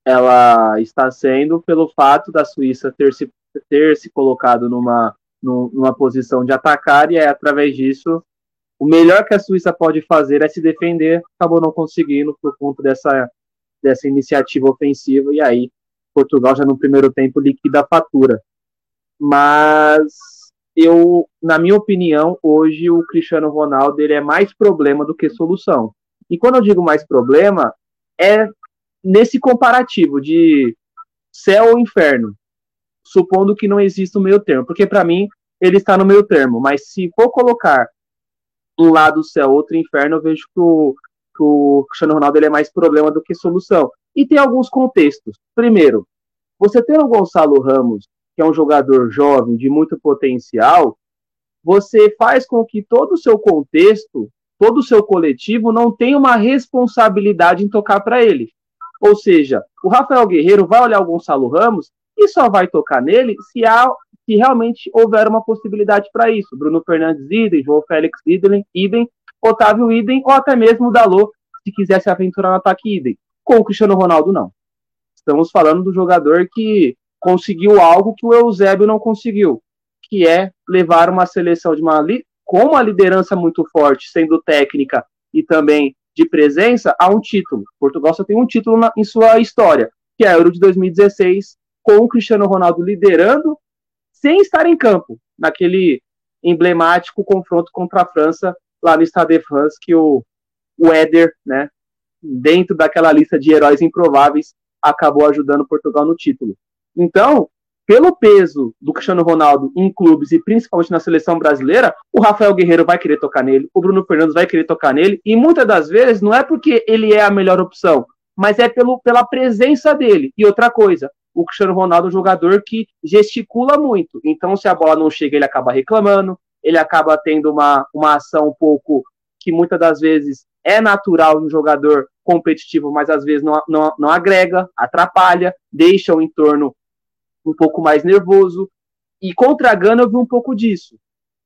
ela está sendo pelo fato da Suíça ter se, ter se colocado numa, numa posição de atacar e é através disso o melhor que a Suíça pode fazer é se defender, acabou não conseguindo por conta dessa, dessa iniciativa ofensiva e aí Portugal já no primeiro tempo liquida a fatura. Mas eu, na minha opinião, hoje o Cristiano Ronaldo ele é mais problema do que solução. E quando eu digo mais problema, é nesse comparativo de céu ou inferno, supondo que não exista um meio termo, porque para mim ele está no meio termo, mas se for colocar um lado céu, outro inferno, eu vejo que o, que o Cristiano Ronaldo ele é mais problema do que solução. E tem alguns contextos. Primeiro, você ter o Gonçalo Ramos que é um jogador jovem de muito potencial, você faz com que todo o seu contexto, todo o seu coletivo não tenha uma responsabilidade em tocar para ele. Ou seja, o Rafael Guerreiro vai olhar o Gonçalo Ramos e só vai tocar nele se, há, se realmente houver uma possibilidade para isso. Bruno Fernandes idem, João Félix idem, idem, Otávio idem, ou até mesmo o Dalô, se quiser se aventurar no ataque idem. Com o Cristiano Ronaldo, não. Estamos falando do jogador que conseguiu algo que o Eusébio não conseguiu, que é levar uma seleção de uma com uma liderança muito forte, sendo técnica e também de presença, a um título. Portugal só tem um título na, em sua história, que é a Euro de 2016, com o Cristiano Ronaldo liderando, sem estar em campo, naquele emblemático confronto contra a França, lá no Stade de France, que o, o Éder, né, dentro daquela lista de heróis improváveis, acabou ajudando Portugal no título. Então, pelo peso do Cristiano Ronaldo em clubes e principalmente na seleção brasileira, o Rafael Guerreiro vai querer tocar nele, o Bruno Fernandes vai querer tocar nele, e muitas das vezes não é porque ele é a melhor opção, mas é pelo, pela presença dele. E outra coisa, o Cristiano Ronaldo é um jogador que gesticula muito, então se a bola não chega, ele acaba reclamando, ele acaba tendo uma, uma ação um pouco que muitas das vezes é natural de um jogador competitivo, mas às vezes não, não, não agrega, atrapalha, deixa o entorno um pouco mais nervoso. E contra a Gana eu vi um pouco disso.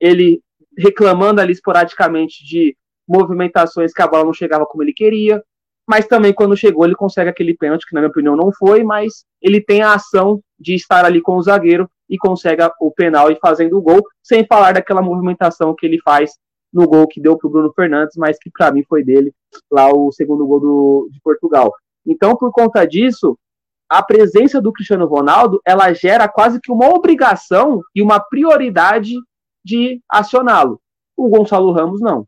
Ele reclamando ali esporadicamente de movimentações que a bola não chegava como ele queria, mas também quando chegou ele consegue aquele pênalti, que na minha opinião não foi, mas ele tem a ação de estar ali com o zagueiro e consegue o penal e fazendo o gol, sem falar daquela movimentação que ele faz no gol que deu para o Bruno Fernandes, mas que para mim foi dele, lá o segundo gol do, de Portugal. Então, por conta disso, a presença do Cristiano Ronaldo ela gera quase que uma obrigação e uma prioridade de acioná-lo. O Gonçalo Ramos não.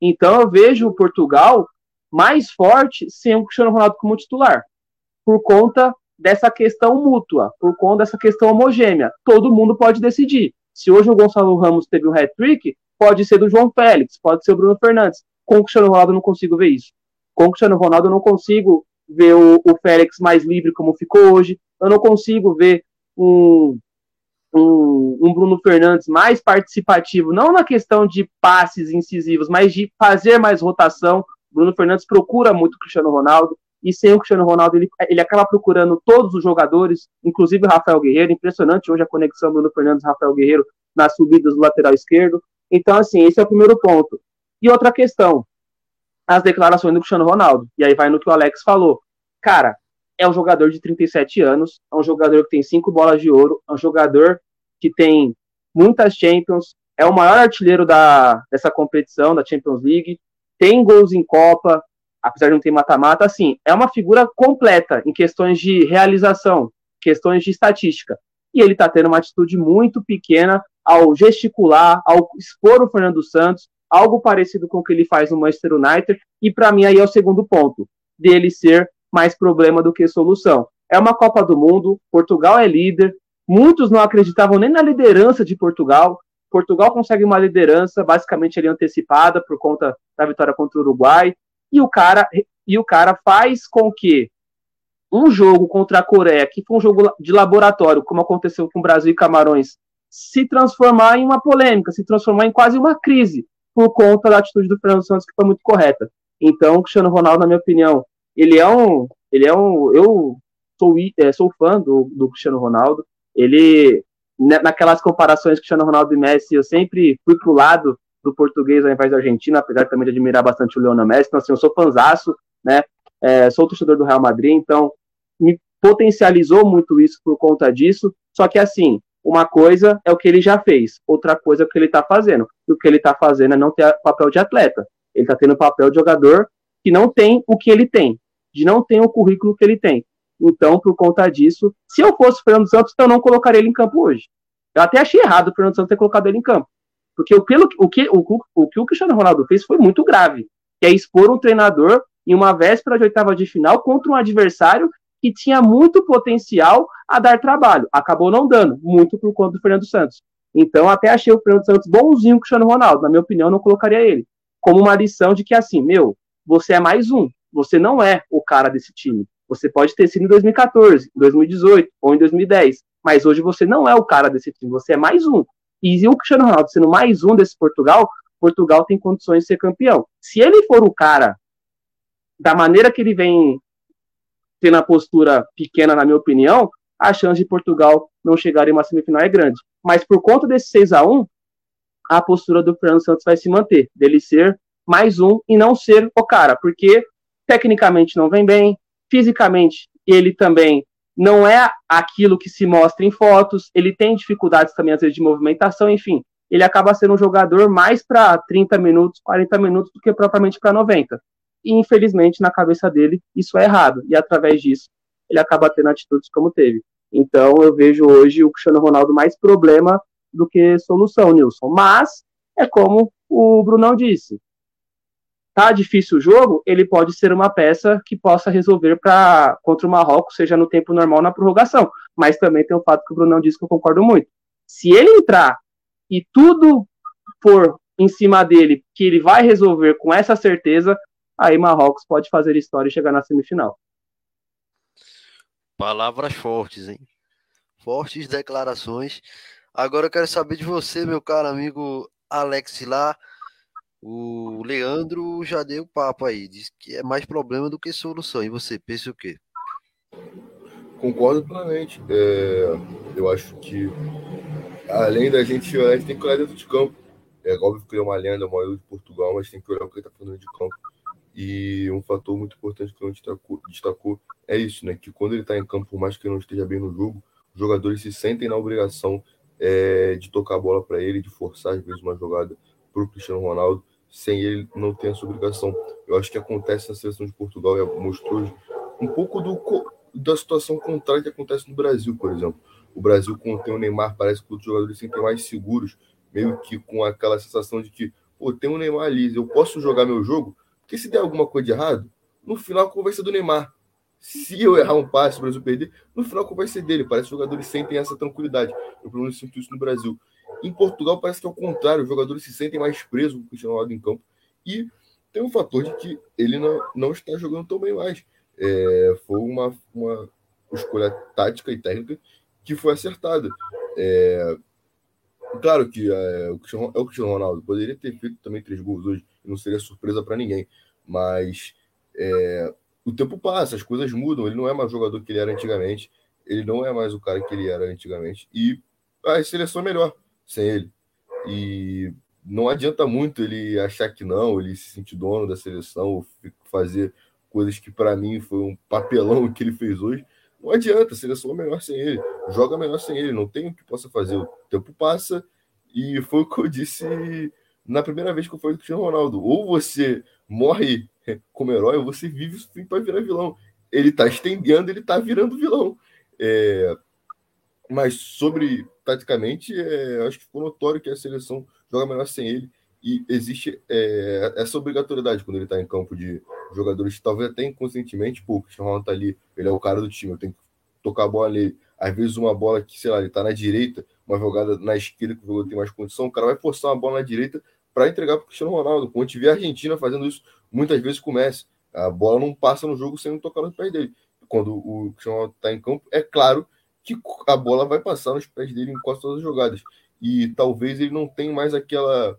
Então eu vejo o Portugal mais forte sem o Cristiano Ronaldo como titular, por conta dessa questão mútua, por conta dessa questão homogênea. Todo mundo pode decidir. Se hoje o Gonçalo Ramos teve um hat-trick, pode ser do João Félix, pode ser o Bruno Fernandes. Com o Cristiano Ronaldo eu não consigo ver isso. Com o Cristiano Ronaldo eu não consigo ver o, o Félix mais livre como ficou hoje. Eu não consigo ver um, um, um, Bruno Fernandes mais participativo, não na questão de passes incisivos, mas de fazer mais rotação. Bruno Fernandes procura muito o Cristiano Ronaldo, e sem o Cristiano Ronaldo, ele, ele acaba procurando todos os jogadores, inclusive o Rafael Guerreiro. Impressionante hoje a conexão Bruno Fernandes e Rafael Guerreiro nas subidas do lateral esquerdo. Então, assim, esse é o primeiro ponto. E outra questão, as declarações do Cristiano Ronaldo. E aí vai no que o Alex falou. Cara, é um jogador de 37 anos, é um jogador que tem cinco bolas de ouro, é um jogador que tem muitas Champions, é o maior artilheiro da, dessa competição, da Champions League, tem gols em Copa, apesar de não ter mata-mata, assim, é uma figura completa em questões de realização, questões de estatística. E ele tá tendo uma atitude muito pequena ao gesticular, ao expor o Fernando Santos, algo parecido com o que ele faz no Manchester United, e para mim aí é o segundo ponto, dele ser mais problema do que solução. É uma Copa do Mundo, Portugal é líder, muitos não acreditavam nem na liderança de Portugal. Portugal consegue uma liderança basicamente antecipada por conta da vitória contra o Uruguai, e o cara e o cara faz com que um jogo contra a Coreia, que foi um jogo de laboratório, como aconteceu com o Brasil e Camarões, se transformar em uma polêmica, se transformar em quase uma crise, por conta da atitude do Fernando Santos, que foi muito correta. Então, o Cristiano Ronaldo, na minha opinião, ele é um. Ele é um. Eu sou, é, sou fã do, do Cristiano Ronaldo. Ele, né, naquelas comparações Cristiano Ronaldo e Messi, eu sempre fui pro lado do português ao invés do argentino, apesar também de admirar bastante o Lionel Messi. Então, assim, eu sou fanzaço, né? É, sou torcedor do Real Madrid, então me potencializou muito isso por conta disso. Só que, assim, uma coisa é o que ele já fez, outra coisa é o que ele está fazendo. E o que ele está fazendo é não ter papel de atleta. Ele está tendo papel de jogador que não tem o que ele tem, de não ter o currículo que ele tem. Então, por conta disso, se eu fosse o Fernando Santos, eu não colocaria ele em campo hoje. Eu até achei errado o Fernando Santos ter colocado ele em campo. Porque o, pelo, o, que, o, o que o Cristiano Ronaldo fez foi muito grave. Que é expor um treinador em uma véspera de oitava de final contra um adversário que tinha muito potencial a dar trabalho. Acabou não dando, muito por conta do Fernando Santos. Então, até achei o Fernando Santos bonzinho com o Cristiano Ronaldo. Na minha opinião, não colocaria ele. Como uma lição de que, assim, meu, você é mais um. Você não é o cara desse time. Você pode ter sido em 2014, em 2018 ou em 2010. Mas hoje você não é o cara desse time. Você é mais um. E o Cristiano Ronaldo sendo mais um desse Portugal, Portugal tem condições de ser campeão. Se ele for o cara, da maneira que ele vem tendo a postura pequena, na minha opinião, a chance de Portugal não chegar em uma semifinal é grande. Mas por conta desse 6 a 1 a postura do Fernando Santos vai se manter, dele ser mais um e não ser o cara, porque tecnicamente não vem bem, fisicamente ele também não é aquilo que se mostra em fotos, ele tem dificuldades também, às vezes, de movimentação, enfim. Ele acaba sendo um jogador mais para 30 minutos, 40 minutos, do que propriamente para 90. E, infelizmente, na cabeça dele, isso é errado. E, através disso, ele acaba tendo atitudes como teve. Então, eu vejo hoje o Cristiano Ronaldo mais problema do que solução, Nilson. Mas, é como o Brunão disse, tá difícil o jogo, ele pode ser uma peça que possa resolver para contra o Marrocos, seja no tempo normal na prorrogação. Mas também tem o fato que o Brunão disse que eu concordo muito. Se ele entrar e tudo for em cima dele, que ele vai resolver com essa certeza, aí Marrocos pode fazer história e chegar na semifinal. Palavras fortes, hein? Fortes declarações. Agora eu quero saber de você, meu caro amigo Alex Lá. O Leandro já deu papo aí, disse que é mais problema do que solução. E você pensa o quê? Concordo plenamente. É, eu acho que além da gente, a gente tem que olhar dentro de campo. É óbvio que ele é uma lenda, maior de Portugal, mas tem que olhar o que ele está fazendo de campo. E um fator muito importante que a destacou, destacou é isso, né? Que quando ele está em campo, por mais que ele não esteja bem no jogo, os jogadores se sentem na obrigação é, de tocar a bola para ele, de forçar às vezes uma jogada para o Cristiano Ronaldo sem ele não ter essa obrigação. Eu acho que acontece na seleção de Portugal e mostrou um pouco do, da situação contrária que acontece no Brasil, por exemplo. O Brasil, tem o Neymar, parece que os jogadores se sentem mais seguros, meio que com aquela sensação de que, pô, tem o Neymar ali, eu posso jogar meu jogo, porque se der alguma coisa de errado, no final a vai ser do Neymar. Se eu errar um passe, o Brasil perder, no final a vai ser dele. Parece que os jogadores sentem essa tranquilidade. Eu, pelo menos, sinto isso no Brasil. Em Portugal parece que é o contrário, os jogadores se sentem mais presos com o Cristiano Ronaldo em campo. E tem um fator de que ele não, não está jogando tão bem mais. É, foi uma, uma escolha tática e técnica que foi acertada. É, claro que é, é o Cristiano Ronaldo poderia ter feito também três gols hoje, não seria surpresa para ninguém. Mas é, o tempo passa, as coisas mudam. Ele não é mais o jogador que ele era antigamente. Ele não é mais o cara que ele era antigamente. E a seleção é melhor sem ele. E não adianta muito ele achar que não, ele se sentir dono da seleção, fazer coisas que para mim foi um papelão [laughs] que ele fez hoje. Não adianta, a seleção é melhor sem ele, joga melhor sem ele, não tem o que possa fazer. O tempo passa e foi o que eu disse na primeira vez que eu falei do Cristiano Ronaldo. Ou você morre como herói, ou você vive para virar vilão. Ele está estendendo, ele está virando vilão. É... Mas sobre taticamente, é, acho que ficou notório que a seleção joga melhor sem ele e existe é, essa obrigatoriedade quando ele está em campo de jogadores, talvez até inconscientemente, pô, o Cristiano Ronaldo tá ali, ele é o cara do time, eu tenho que tocar a bola nele. Às vezes uma bola que, sei lá, ele tá na direita, uma jogada na esquerda que o jogador tem mais condição, o cara vai forçar uma bola na direita para entregar para o Cristiano Ronaldo. Como a gente vê a Argentina fazendo isso muitas vezes com o Messi. A bola não passa no jogo sem tocar nos pés dele. Quando o Cristiano Ronaldo está em campo, é claro que a bola vai passar nos pés dele em quase todas as jogadas. E talvez ele não tenha mais aquela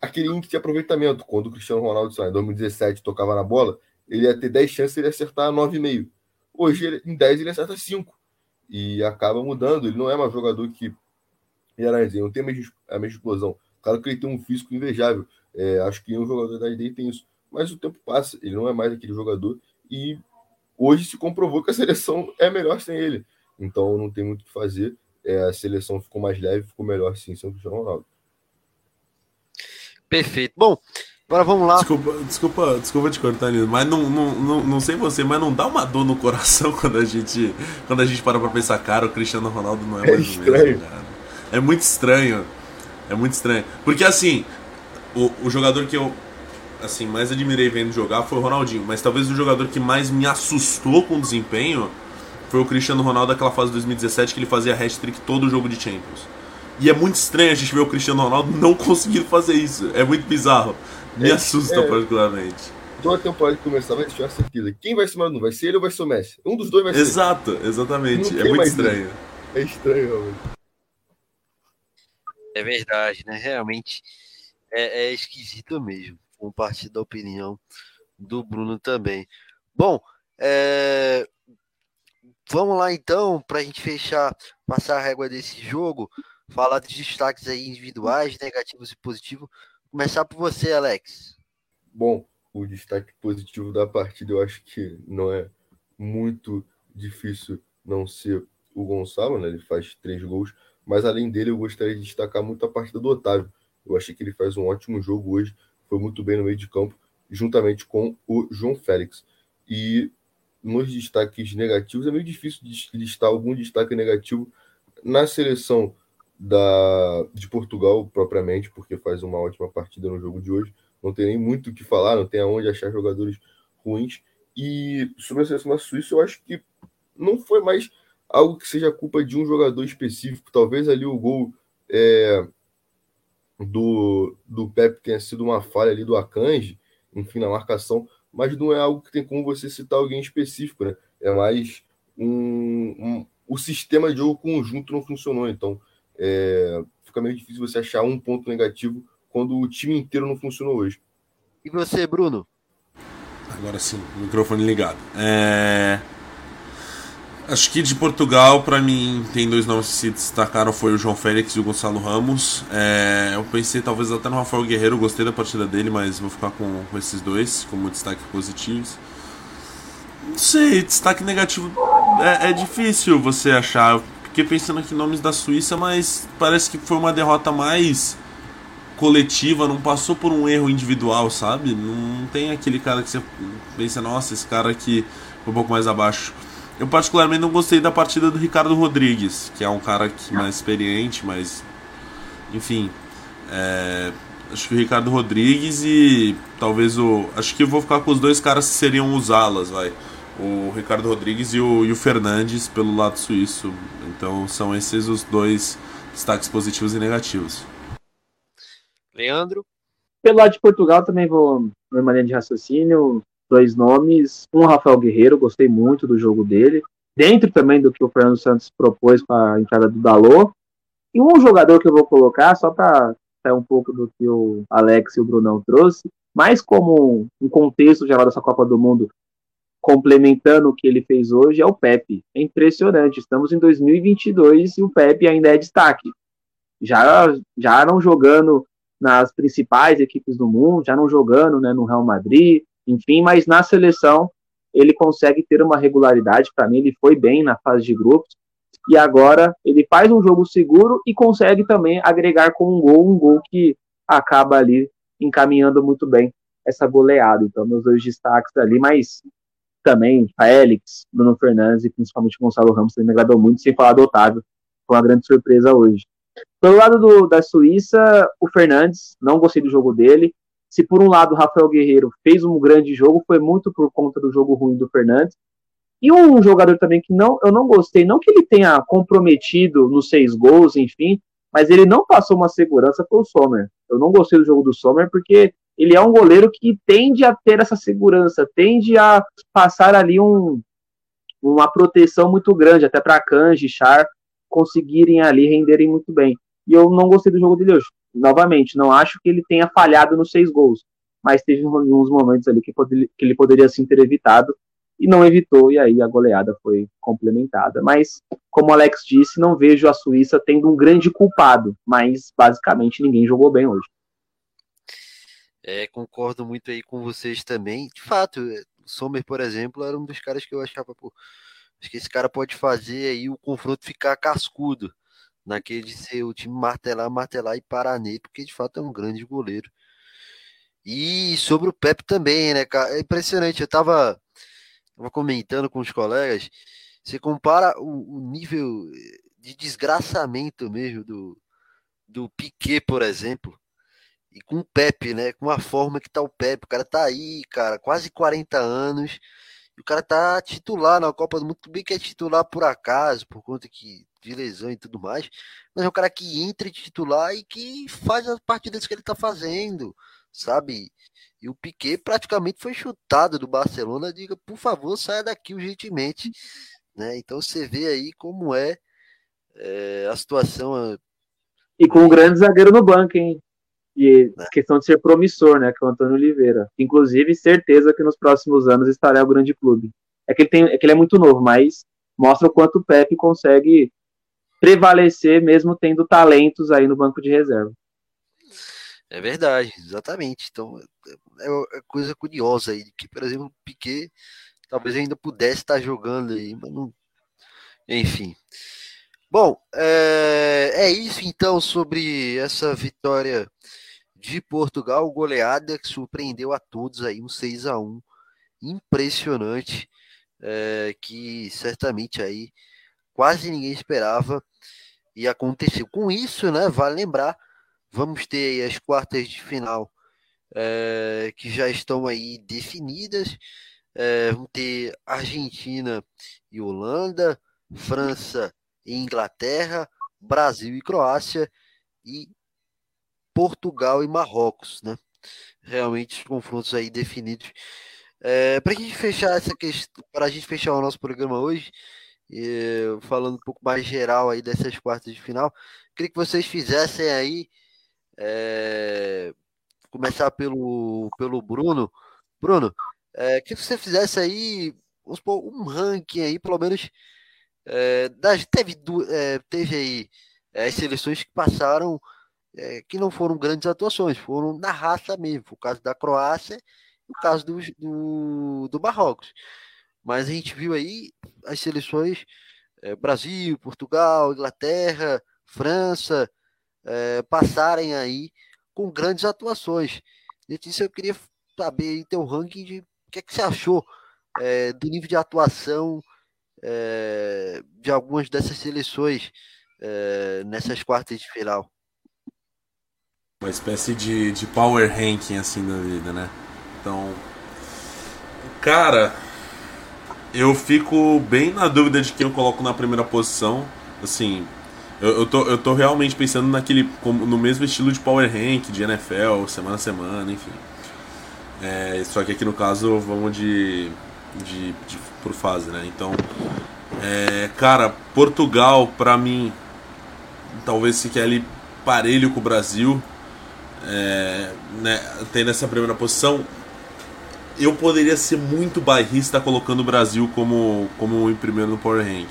aquele índice de aproveitamento. Quando o Cristiano Ronaldo, em 2017, tocava na bola, ele ia ter 10 chances de acertar 9,5. hoje em 10 ele acerta 5 e acaba mudando. Ele não é mais jogador que era não tem a mesma explosão. Claro que ele tem um físico invejável. É, acho que um jogador da ID tem isso. Mas o tempo passa, ele não é mais aquele jogador. E hoje se comprovou que a [laughs] seleção é melhor sem ele. Então não tem muito o que fazer. É, a seleção ficou mais leve, ficou melhor sim sem o Cristiano Ronaldo. Perfeito. Bom, agora vamos lá. Desculpa, desculpa, desculpa te cortar, Nino, mas não, não, não, não sei você, mas não dá uma dor no coração [laughs] quando a gente, quando a gente para pra pensar, cara, o Cristiano Ronaldo não é, é mais é o mesmo, cara. É muito estranho. É muito estranho. Porque assim, o, o jogador que eu assim, mais admirei vendo jogar foi o Ronaldinho, mas talvez o jogador que mais me assustou com o desempenho foi o Cristiano Ronaldo daquela fase de 2017 que ele fazia hat-trick todo o jogo de Champions. E é muito estranho a gente ver o Cristiano Ronaldo não conseguindo fazer isso. É muito bizarro. Me é, assusta é, particularmente. Toda temporada que começar vai ter certeza. Quem vai ser mais um? Vai ser ele ou vai ser o Messi? Um dos dois vai ser. Exato, exatamente. É muito estranho. Isso. É estranho, realmente. É verdade, né? Realmente é, é esquisito mesmo. Compartilho da opinião do Bruno também. Bom, é... vamos lá então, para a gente fechar, passar a régua desse jogo, falar dos destaques aí individuais, negativos e positivos. Começar por você, Alex. Bom, o destaque positivo da partida eu acho que não é muito difícil não ser o Gonçalo, né? Ele faz três gols, mas além dele, eu gostaria de destacar muito a partida do Otávio. Eu achei que ele faz um ótimo jogo hoje, foi muito bem no meio de campo, juntamente com o João Félix. E nos destaques negativos, é meio difícil listar algum destaque negativo na seleção da, de Portugal, propriamente, porque faz uma ótima partida no jogo de hoje. Não tem nem muito o que falar, não tem aonde achar jogadores ruins. E sobre a seleção da Suíça, eu acho que não foi mais algo que seja culpa de um jogador específico. Talvez ali o gol é, do, do Pepe tenha sido uma falha ali do Akanji, enfim, na marcação, mas não é algo que tem como você citar alguém específico, né? É mais um, um o sistema de jogo conjunto não funcionou, então é, fica meio difícil você achar um ponto negativo quando o time inteiro não funcionou hoje. E você, Bruno? Agora sim, microfone ligado. É... Acho que de Portugal, para mim, tem dois nomes que se destacaram, foi o João Félix e o Gonçalo Ramos. É, eu pensei talvez até no Rafael Guerreiro, gostei da partida dele, mas vou ficar com, com esses dois como destaque positivos. Não sei, destaque negativo é, é difícil você achar. Fiquei pensando aqui em nomes da Suíça, mas parece que foi uma derrota mais coletiva, não passou por um erro individual, sabe? Não tem aquele cara que você pensa, nossa, esse cara aqui foi um pouco mais abaixo. Eu particularmente não gostei da partida do Ricardo Rodrigues, que é um cara que mais experiente, mas enfim, é, acho que o Ricardo Rodrigues e talvez o, acho que eu vou ficar com os dois caras que seriam os alas, vai. O Ricardo Rodrigues e o, e o Fernandes pelo lado suíço. Então são esses os dois destaques positivos e negativos. Leandro? Pelo lado de Portugal também vou na maneira de raciocínio dois nomes. Um, Rafael Guerreiro, gostei muito do jogo dele. Dentro também do que o Fernando Santos propôs para a entrada do Dalot. E um jogador que eu vou colocar, só para sair um pouco do que o Alex e o Brunão trouxe, mais como um contexto geral dessa Copa do Mundo, complementando o que ele fez hoje, é o Pepe. É impressionante. Estamos em 2022 e o Pepe ainda é destaque. Já, já não jogando nas principais equipes do mundo, já não jogando né, no Real Madrid, enfim, mas na seleção ele consegue ter uma regularidade. Para mim, ele foi bem na fase de grupos e agora ele faz um jogo seguro e consegue também agregar com um gol, um gol que acaba ali encaminhando muito bem essa goleada. Então, meus dois destaques ali, mas também Félix, Bruno Fernandes e principalmente Gonçalo Ramos também me agradou muito, sem falar do Otávio, foi uma grande surpresa hoje. Pelo lado do, da Suíça, o Fernandes, não gostei do jogo dele, se por um lado o Rafael Guerreiro fez um grande jogo, foi muito por conta do jogo ruim do Fernandes. E um jogador também que não, eu não gostei, não que ele tenha comprometido nos seis gols, enfim, mas ele não passou uma segurança para o Sommer. Eu não gostei do jogo do Sommer porque ele é um goleiro que tende a ter essa segurança, tende a passar ali um, uma proteção muito grande, até para Kanji, Char conseguirem ali renderem muito bem. E eu não gostei do jogo dele hoje novamente, não acho que ele tenha falhado nos seis gols, mas teve alguns momentos ali que, poder, que ele poderia sim ter evitado. e não evitou, e aí a goleada foi complementada. Mas, como o Alex disse, não vejo a Suíça tendo um grande culpado, mas basicamente ninguém jogou bem hoje. É, concordo muito aí com vocês também. De fato, o Sommer, por exemplo, era um dos caras que eu achava, pô, acho que esse cara pode fazer aí o confronto ficar cascudo, naquele de ser o time martelar, martelar e parar nele, porque de fato é um grande goleiro. E sobre o Pepe também, né, cara? É impressionante. Eu tava, tava comentando com os colegas. Você compara o, o nível de desgraçamento mesmo do, do Piquet, por exemplo, e com o Pepe, né? Com a forma que tá o Pepe. O cara tá aí, cara, quase 40 anos. E o cara tá titular na Copa do Mundo. Tudo bem que é titular por acaso, por conta que, de lesão e tudo mais. Mas é um cara que entra titular e que faz as partidas que ele tá fazendo sabe? E o Piquet praticamente foi chutado do Barcelona. Diga, por favor, saia daqui urgentemente. Né? Então você vê aí como é, é a situação. E com um grande zagueiro no banco, hein? E é. questão de ser promissor, né? Que é o Antônio Oliveira. Inclusive, certeza que nos próximos anos estará o grande clube. É que ele, tem, é, que ele é muito novo, mas mostra o quanto o Pepe consegue prevalecer mesmo tendo talentos aí no banco de reserva. É verdade, exatamente. Então, é, é, é coisa curiosa aí, que, por exemplo, o Piquet talvez ainda pudesse estar jogando aí, mas não. Enfim. Bom, é, é isso então sobre essa vitória de Portugal, goleada que surpreendeu a todos aí, um 6 a 1 impressionante, é, que certamente aí quase ninguém esperava e aconteceu. Com isso, né, vale lembrar Vamos ter as quartas de final é, que já estão aí definidas. É, vamos ter Argentina e Holanda, França e Inglaterra, Brasil e Croácia e Portugal e Marrocos, né? Realmente os confrontos aí definidos. É, para a gente fechar essa questão, para a gente fechar o nosso programa hoje, falando um pouco mais geral aí dessas quartas de final, queria que vocês fizessem aí é, começar pelo, pelo Bruno. Bruno, é, que você fizesse aí supor, um ranking aí, pelo menos. É, das, teve, é, teve aí as seleções que passaram que não foram grandes atuações, foram na raça mesmo. O caso da Croácia e o caso do, do, do Marrocos. Mas a gente viu aí as seleções é, Brasil, Portugal, Inglaterra, França, é, passarem aí com grandes atuações. Letícia, eu queria saber em teu ranking de o que, é que você achou é, do nível de atuação é, de algumas dessas seleções é, nessas quartas de final. Uma espécie de, de power ranking assim da vida, né? Então, cara, eu fico bem na dúvida de quem eu coloco na primeira posição. Assim, eu, eu, tô, eu tô realmente pensando naquele. no mesmo estilo de Power Rank, de NFL, semana a semana, enfim. É, só que aqui no caso vamos de. de, de por fase, né? Então. É, cara, Portugal, pra mim, talvez fique ali parelho com o Brasil. É, né, tendo essa primeira posição, eu poderia ser muito bairrista colocando o Brasil como, como em primeiro no Power Rank.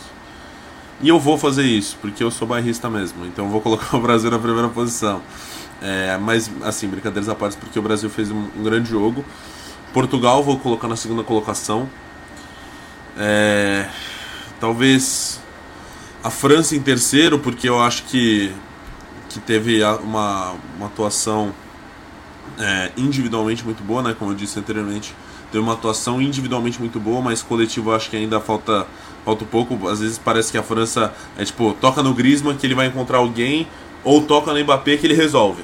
E eu vou fazer isso, porque eu sou bairrista mesmo. Então vou colocar [laughs] o Brasil na primeira posição. É, mas, assim, brincadeiras à parte, porque o Brasil fez um, um grande jogo. Portugal vou colocar na segunda colocação. É, talvez a França em terceiro, porque eu acho que, que teve uma, uma atuação é, individualmente muito boa, né? Como eu disse anteriormente, teve uma atuação individualmente muito boa, mas coletivo acho que ainda falta falta um pouco. Às vezes parece que a França é tipo, toca no Griezmann que ele vai encontrar alguém, ou toca no Mbappé que ele resolve.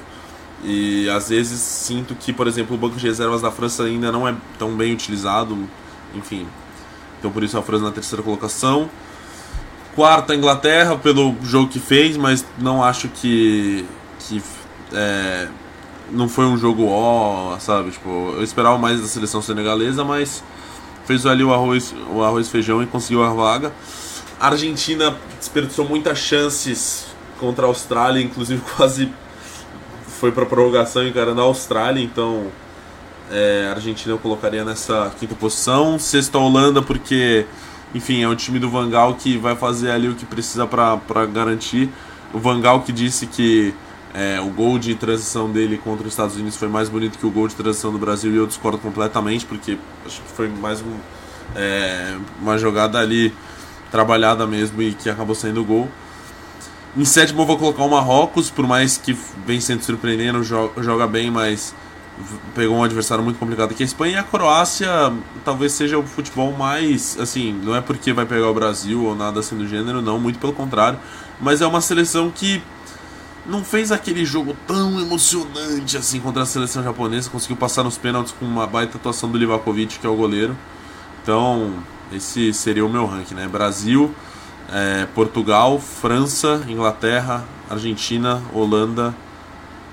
E às vezes sinto que, por exemplo, o banco de reservas da França ainda não é tão bem utilizado, enfim. Então por isso a França na terceira colocação. Quarta Inglaterra pelo jogo que fez, mas não acho que que é, não foi um jogo ó, sabe? Tipo, eu esperava mais da seleção senegalesa, mas fez ali o arroz, o arroz feijão e conseguiu a vaga. A Argentina desperdiçou muitas chances contra a Austrália, inclusive [laughs] quase foi para prorrogação encarando a Austrália, então É, a Argentina eu colocaria nessa quinta posição. Sexta Holanda, porque, enfim, é um time do Vangal que vai fazer ali o que precisa para garantir. O Vangal que disse que é, o gol de transição dele contra os Estados Unidos foi mais bonito que o gol de transição do Brasil e eu discordo completamente, porque acho que foi mais um, é, uma jogada ali trabalhada mesmo e que acabou saindo o gol. Em sétimo eu vou colocar o Marrocos, por mais que vem sendo surpreendendo, joga, bem, mas pegou um adversário muito complicado que a Espanha e a Croácia talvez seja o futebol mais assim, não é porque vai pegar o Brasil ou nada assim do gênero, não, muito pelo contrário, mas é uma seleção que não fez aquele jogo tão emocionante assim contra a seleção japonesa, conseguiu passar nos pênaltis com uma baita atuação do Livakovic, que é o goleiro. Então, esse seria o meu ranking, né? Brasil, é, Portugal, França, Inglaterra, Argentina, Holanda,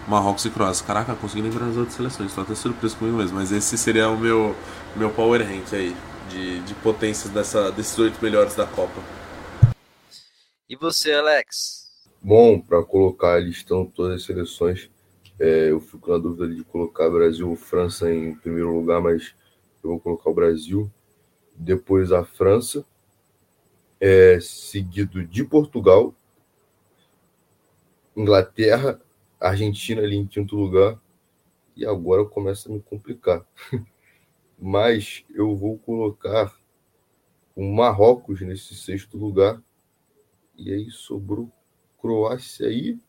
Marrocos e Croácia. Caraca, consegui lembrar as outras seleções, estou até surpreso comigo mesmo, mas esse seria o meu, meu power rank aí, de, de potências dessa, desses oito melhores da Copa. E você, Alex? Bom, para colocar a listão todas as seleções, é, eu fico na dúvida de colocar Brasil ou França em primeiro lugar, mas eu vou colocar o Brasil, depois a França, é, seguido de Portugal, Inglaterra, Argentina ali em quinto lugar, e agora começa a me complicar. [laughs] Mas eu vou colocar o Marrocos nesse sexto lugar, e aí sobrou Croácia aí.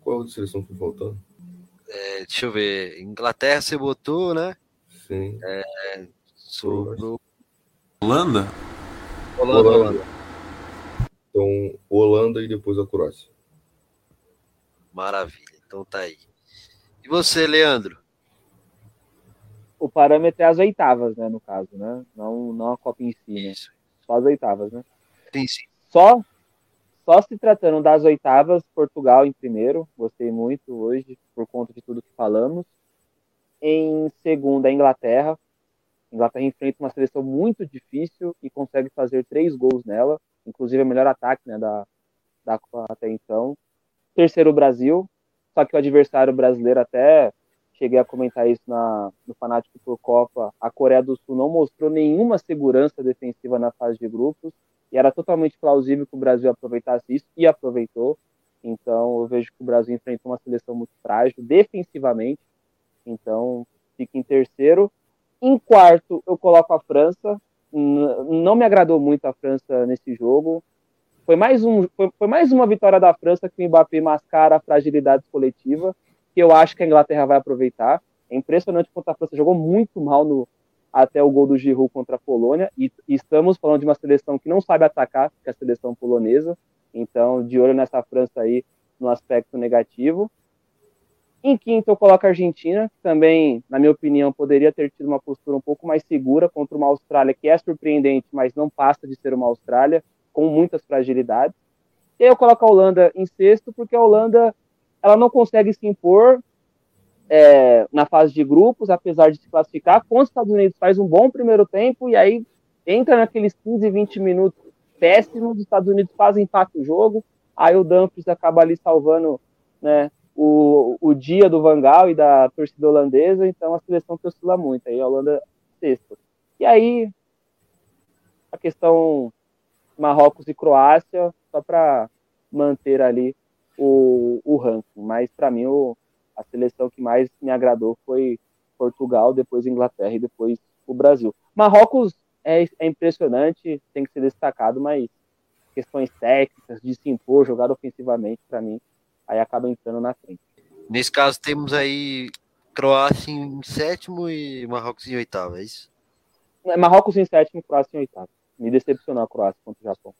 Qual outra seleção foi faltando? É, deixa eu ver. Inglaterra você botou, né? Sim. É, sobrou. Holanda? Holanda, Holanda. Então, Holanda e depois a Croácia. Maravilha. Então tá aí. E você, Leandro? O parâmetro é as oitavas, né, no caso, né? Não, não a Copa em si, né? Só as oitavas, né? Tem sim. Só, só se tratando das oitavas, Portugal em primeiro, gostei muito hoje, por conta de tudo que falamos. Em segundo, a Inglaterra. A Inglaterra enfrenta uma seleção muito difícil e consegue fazer três gols nela, inclusive o melhor ataque né, da, da Copa até então. Terceiro, o Brasil, só que o adversário brasileiro até cheguei a comentar isso na, no Fanático por Copa, a Coreia do Sul não mostrou nenhuma segurança defensiva na fase de grupos, e era totalmente plausível que o Brasil aproveitasse isso, e aproveitou. Então, eu vejo que o Brasil enfrentou uma seleção muito frágil defensivamente. Então, fica em terceiro. Em quarto, eu coloco a França. Não me agradou muito a França nesse jogo. Foi mais, um, foi, foi mais uma vitória da França que o Mbappé mascara a fragilidade coletiva, que eu acho que a Inglaterra vai aproveitar. É impressionante quanto a França jogou muito mal no, até o gol do Giroud contra a Polônia, e, e estamos falando de uma seleção que não sabe atacar, que é a seleção polonesa, então de olho nessa França aí no aspecto negativo. Em quinto, eu coloco a Argentina, que também, na minha opinião, poderia ter tido uma postura um pouco mais segura contra uma Austrália que é surpreendente, mas não passa de ser uma Austrália, com muitas fragilidades. E aí eu coloco a Holanda em sexto, porque a Holanda ela não consegue se impor é, na fase de grupos, apesar de se classificar. Com os Estados Unidos faz um bom primeiro tempo e aí entra naqueles 15, 20 minutos péssimos, os Estados Unidos fazem empate o jogo, aí o Dumfries acaba ali salvando né, o, o dia do Vangal e da torcida holandesa, então a seleção que oscila muito, aí a Holanda sexta. E aí a questão Marrocos e Croácia, só para manter ali o, o ranking, mas para mim o, a seleção que mais me agradou foi Portugal, depois Inglaterra e depois o Brasil. Marrocos é, é impressionante, tem que ser destacado, mas questões técnicas, de se impor, jogar ofensivamente, para mim, aí acaba entrando na frente. Nesse caso, temos aí Croácia em sétimo e Marrocos em oitavo, é isso? Marrocos em sétimo, Croácia em oitavo. Me decepcionou a Croácia contra o Japão.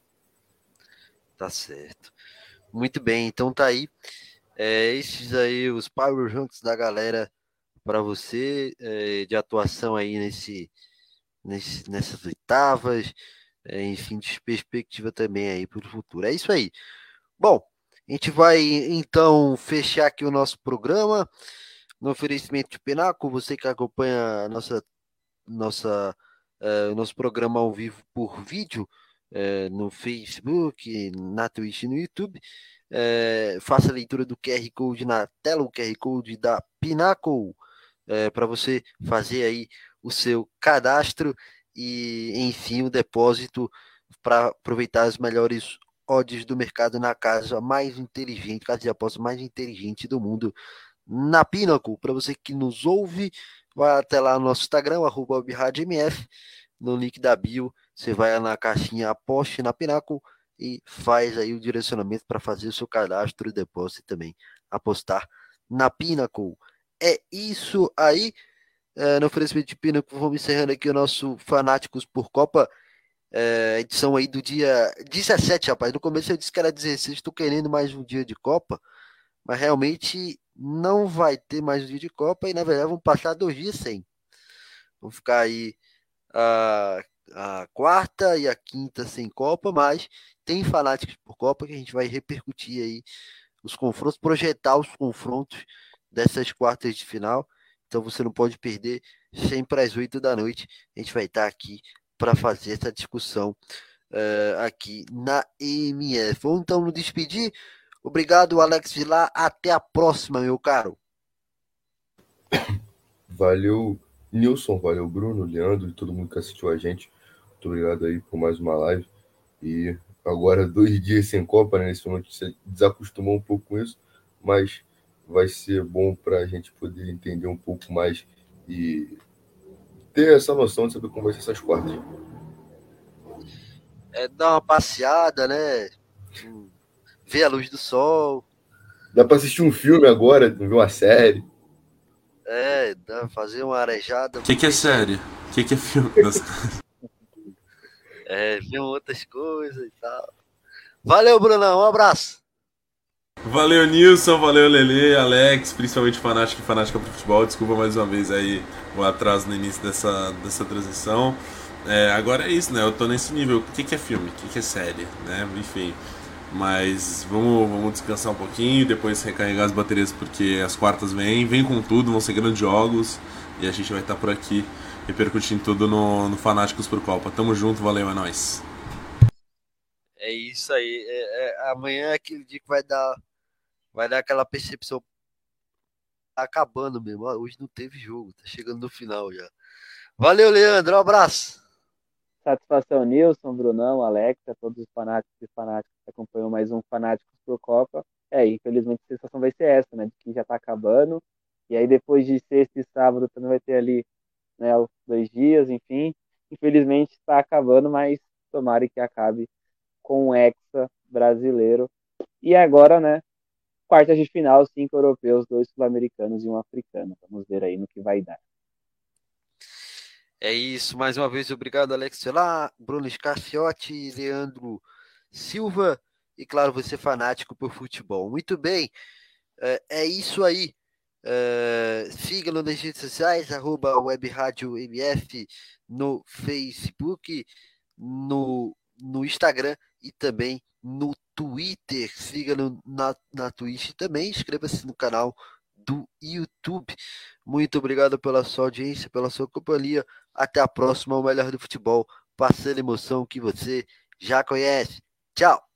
Tá certo. Muito bem, então tá aí. É, esses aí, os Power Ranks da galera para você, é, de atuação aí nesse, nesse, nessas oitavas, é, enfim, de perspectiva também aí para o futuro. É isso aí. Bom, a gente vai então fechar aqui o nosso programa no oferecimento de Penaco, você que acompanha nossa, nossa, o nosso programa ao vivo por vídeo, é, no Facebook, na Twitch e no YouTube. É, faça a leitura do QR Code na tela, o QR Code da Pinnacle. é, para você fazer aí o seu cadastro e, enfim, o depósito para aproveitar as melhores odds do mercado na casa mais inteligente, casa de aposta mais inteligente do mundo, na Pinnacle. Para você que nos ouve, vai até lá no nosso Instagram, arroba no link da bio, você vai na caixinha aposte na Pinnacle e faz aí o direcionamento para fazer o seu cadastro e depósito também apostar na Pinnacle. É isso aí. É, no oferecimento de Pinnacle, vamos encerrando aqui o nosso Fanáticos por Copa. É, edição aí do dia 17, rapaz. No começo eu disse que era 16, estou querendo mais um dia de Copa, mas realmente não vai ter mais um dia de Copa e na verdade vamos passar dois dias sem. Vamos ficar aí a, a quarta e a quinta sem Copa, mas tem fanáticos por Copa que a gente vai repercutir aí os confrontos, projetar os confrontos dessas quartas de final. Então você não pode perder sempre às oito da noite. A gente vai estar aqui para fazer essa discussão uh, aqui na EMF. Vamos então nos despedir. Obrigado, Alex Vilar. Até a próxima, meu caro. Valeu, Nilson. Valeu, Bruno, Leandro e todo mundo que assistiu a gente. Muito obrigado aí por mais uma live. E agora dois dias sem Copa, né? Nesse momento você desacostumou um pouco com isso, mas vai ser bom para a gente poder entender um pouco mais e ter essa noção de saber como vai ser essas quartas. É dar uma passeada, né? Ver a luz do sol. Dá para assistir um filme agora, ver uma série. É, dá fazer uma arejada. O que, que é série? O que, que é filme? [laughs] é, outras coisas e tal. Valeu, Brunão. Um abraço. Valeu, Nilson, valeu, Lele, Alex, principalmente fanático e fanática pro futebol. Desculpa mais uma vez aí o atraso no início dessa, dessa transição. É, agora é isso, né? Eu tô nesse nível. O que, que é filme? O que, que é série? Né? Enfim. Mas vamos, vamos descansar um pouquinho, depois recarregar as baterias porque as quartas vêm, vem com tudo, vão ser grandes jogos e a gente vai estar tá por aqui repercutindo tudo no, no Fanáticos por Copa. Tamo junto, valeu, é nóis. É isso aí. É, é, amanhã é aquele dia que vai dar, vai dar aquela percepção. Tá acabando mesmo. Hoje não teve jogo, tá chegando no final já. Valeu, Leandro. Um abraço. Satisfação, Nilson, Brunão, Alex, a todos os fanáticos e fanáticos que acompanham mais um Fanáticos por Copa. É, infelizmente a sensação vai ser essa, né? De que já tá acabando. E aí depois de sexta e sábado também vai ter ali, né, dois dias, enfim. Infelizmente está acabando, mas tomara que acabe com o Hexa brasileiro. E agora, né, quartas de final, cinco europeus, dois sul-americanos e um africano. Vamos ver aí no que vai dar. É isso, mais uma vez, obrigado, Alex Celar, Bruno Scarciotti, Leandro Silva e, claro, você fanático por futebol. Muito bem, é, é isso aí. É, Siga-nos nas redes sociais, arroba Web Rádio MF no Facebook, no, no Instagram e também no Twitter. Siga-nos na, na Twitch também. Inscreva-se no canal do YouTube. Muito obrigado pela sua audiência, pela sua companhia. Até a próxima, o melhor do futebol, passando emoção que você já conhece. Tchau!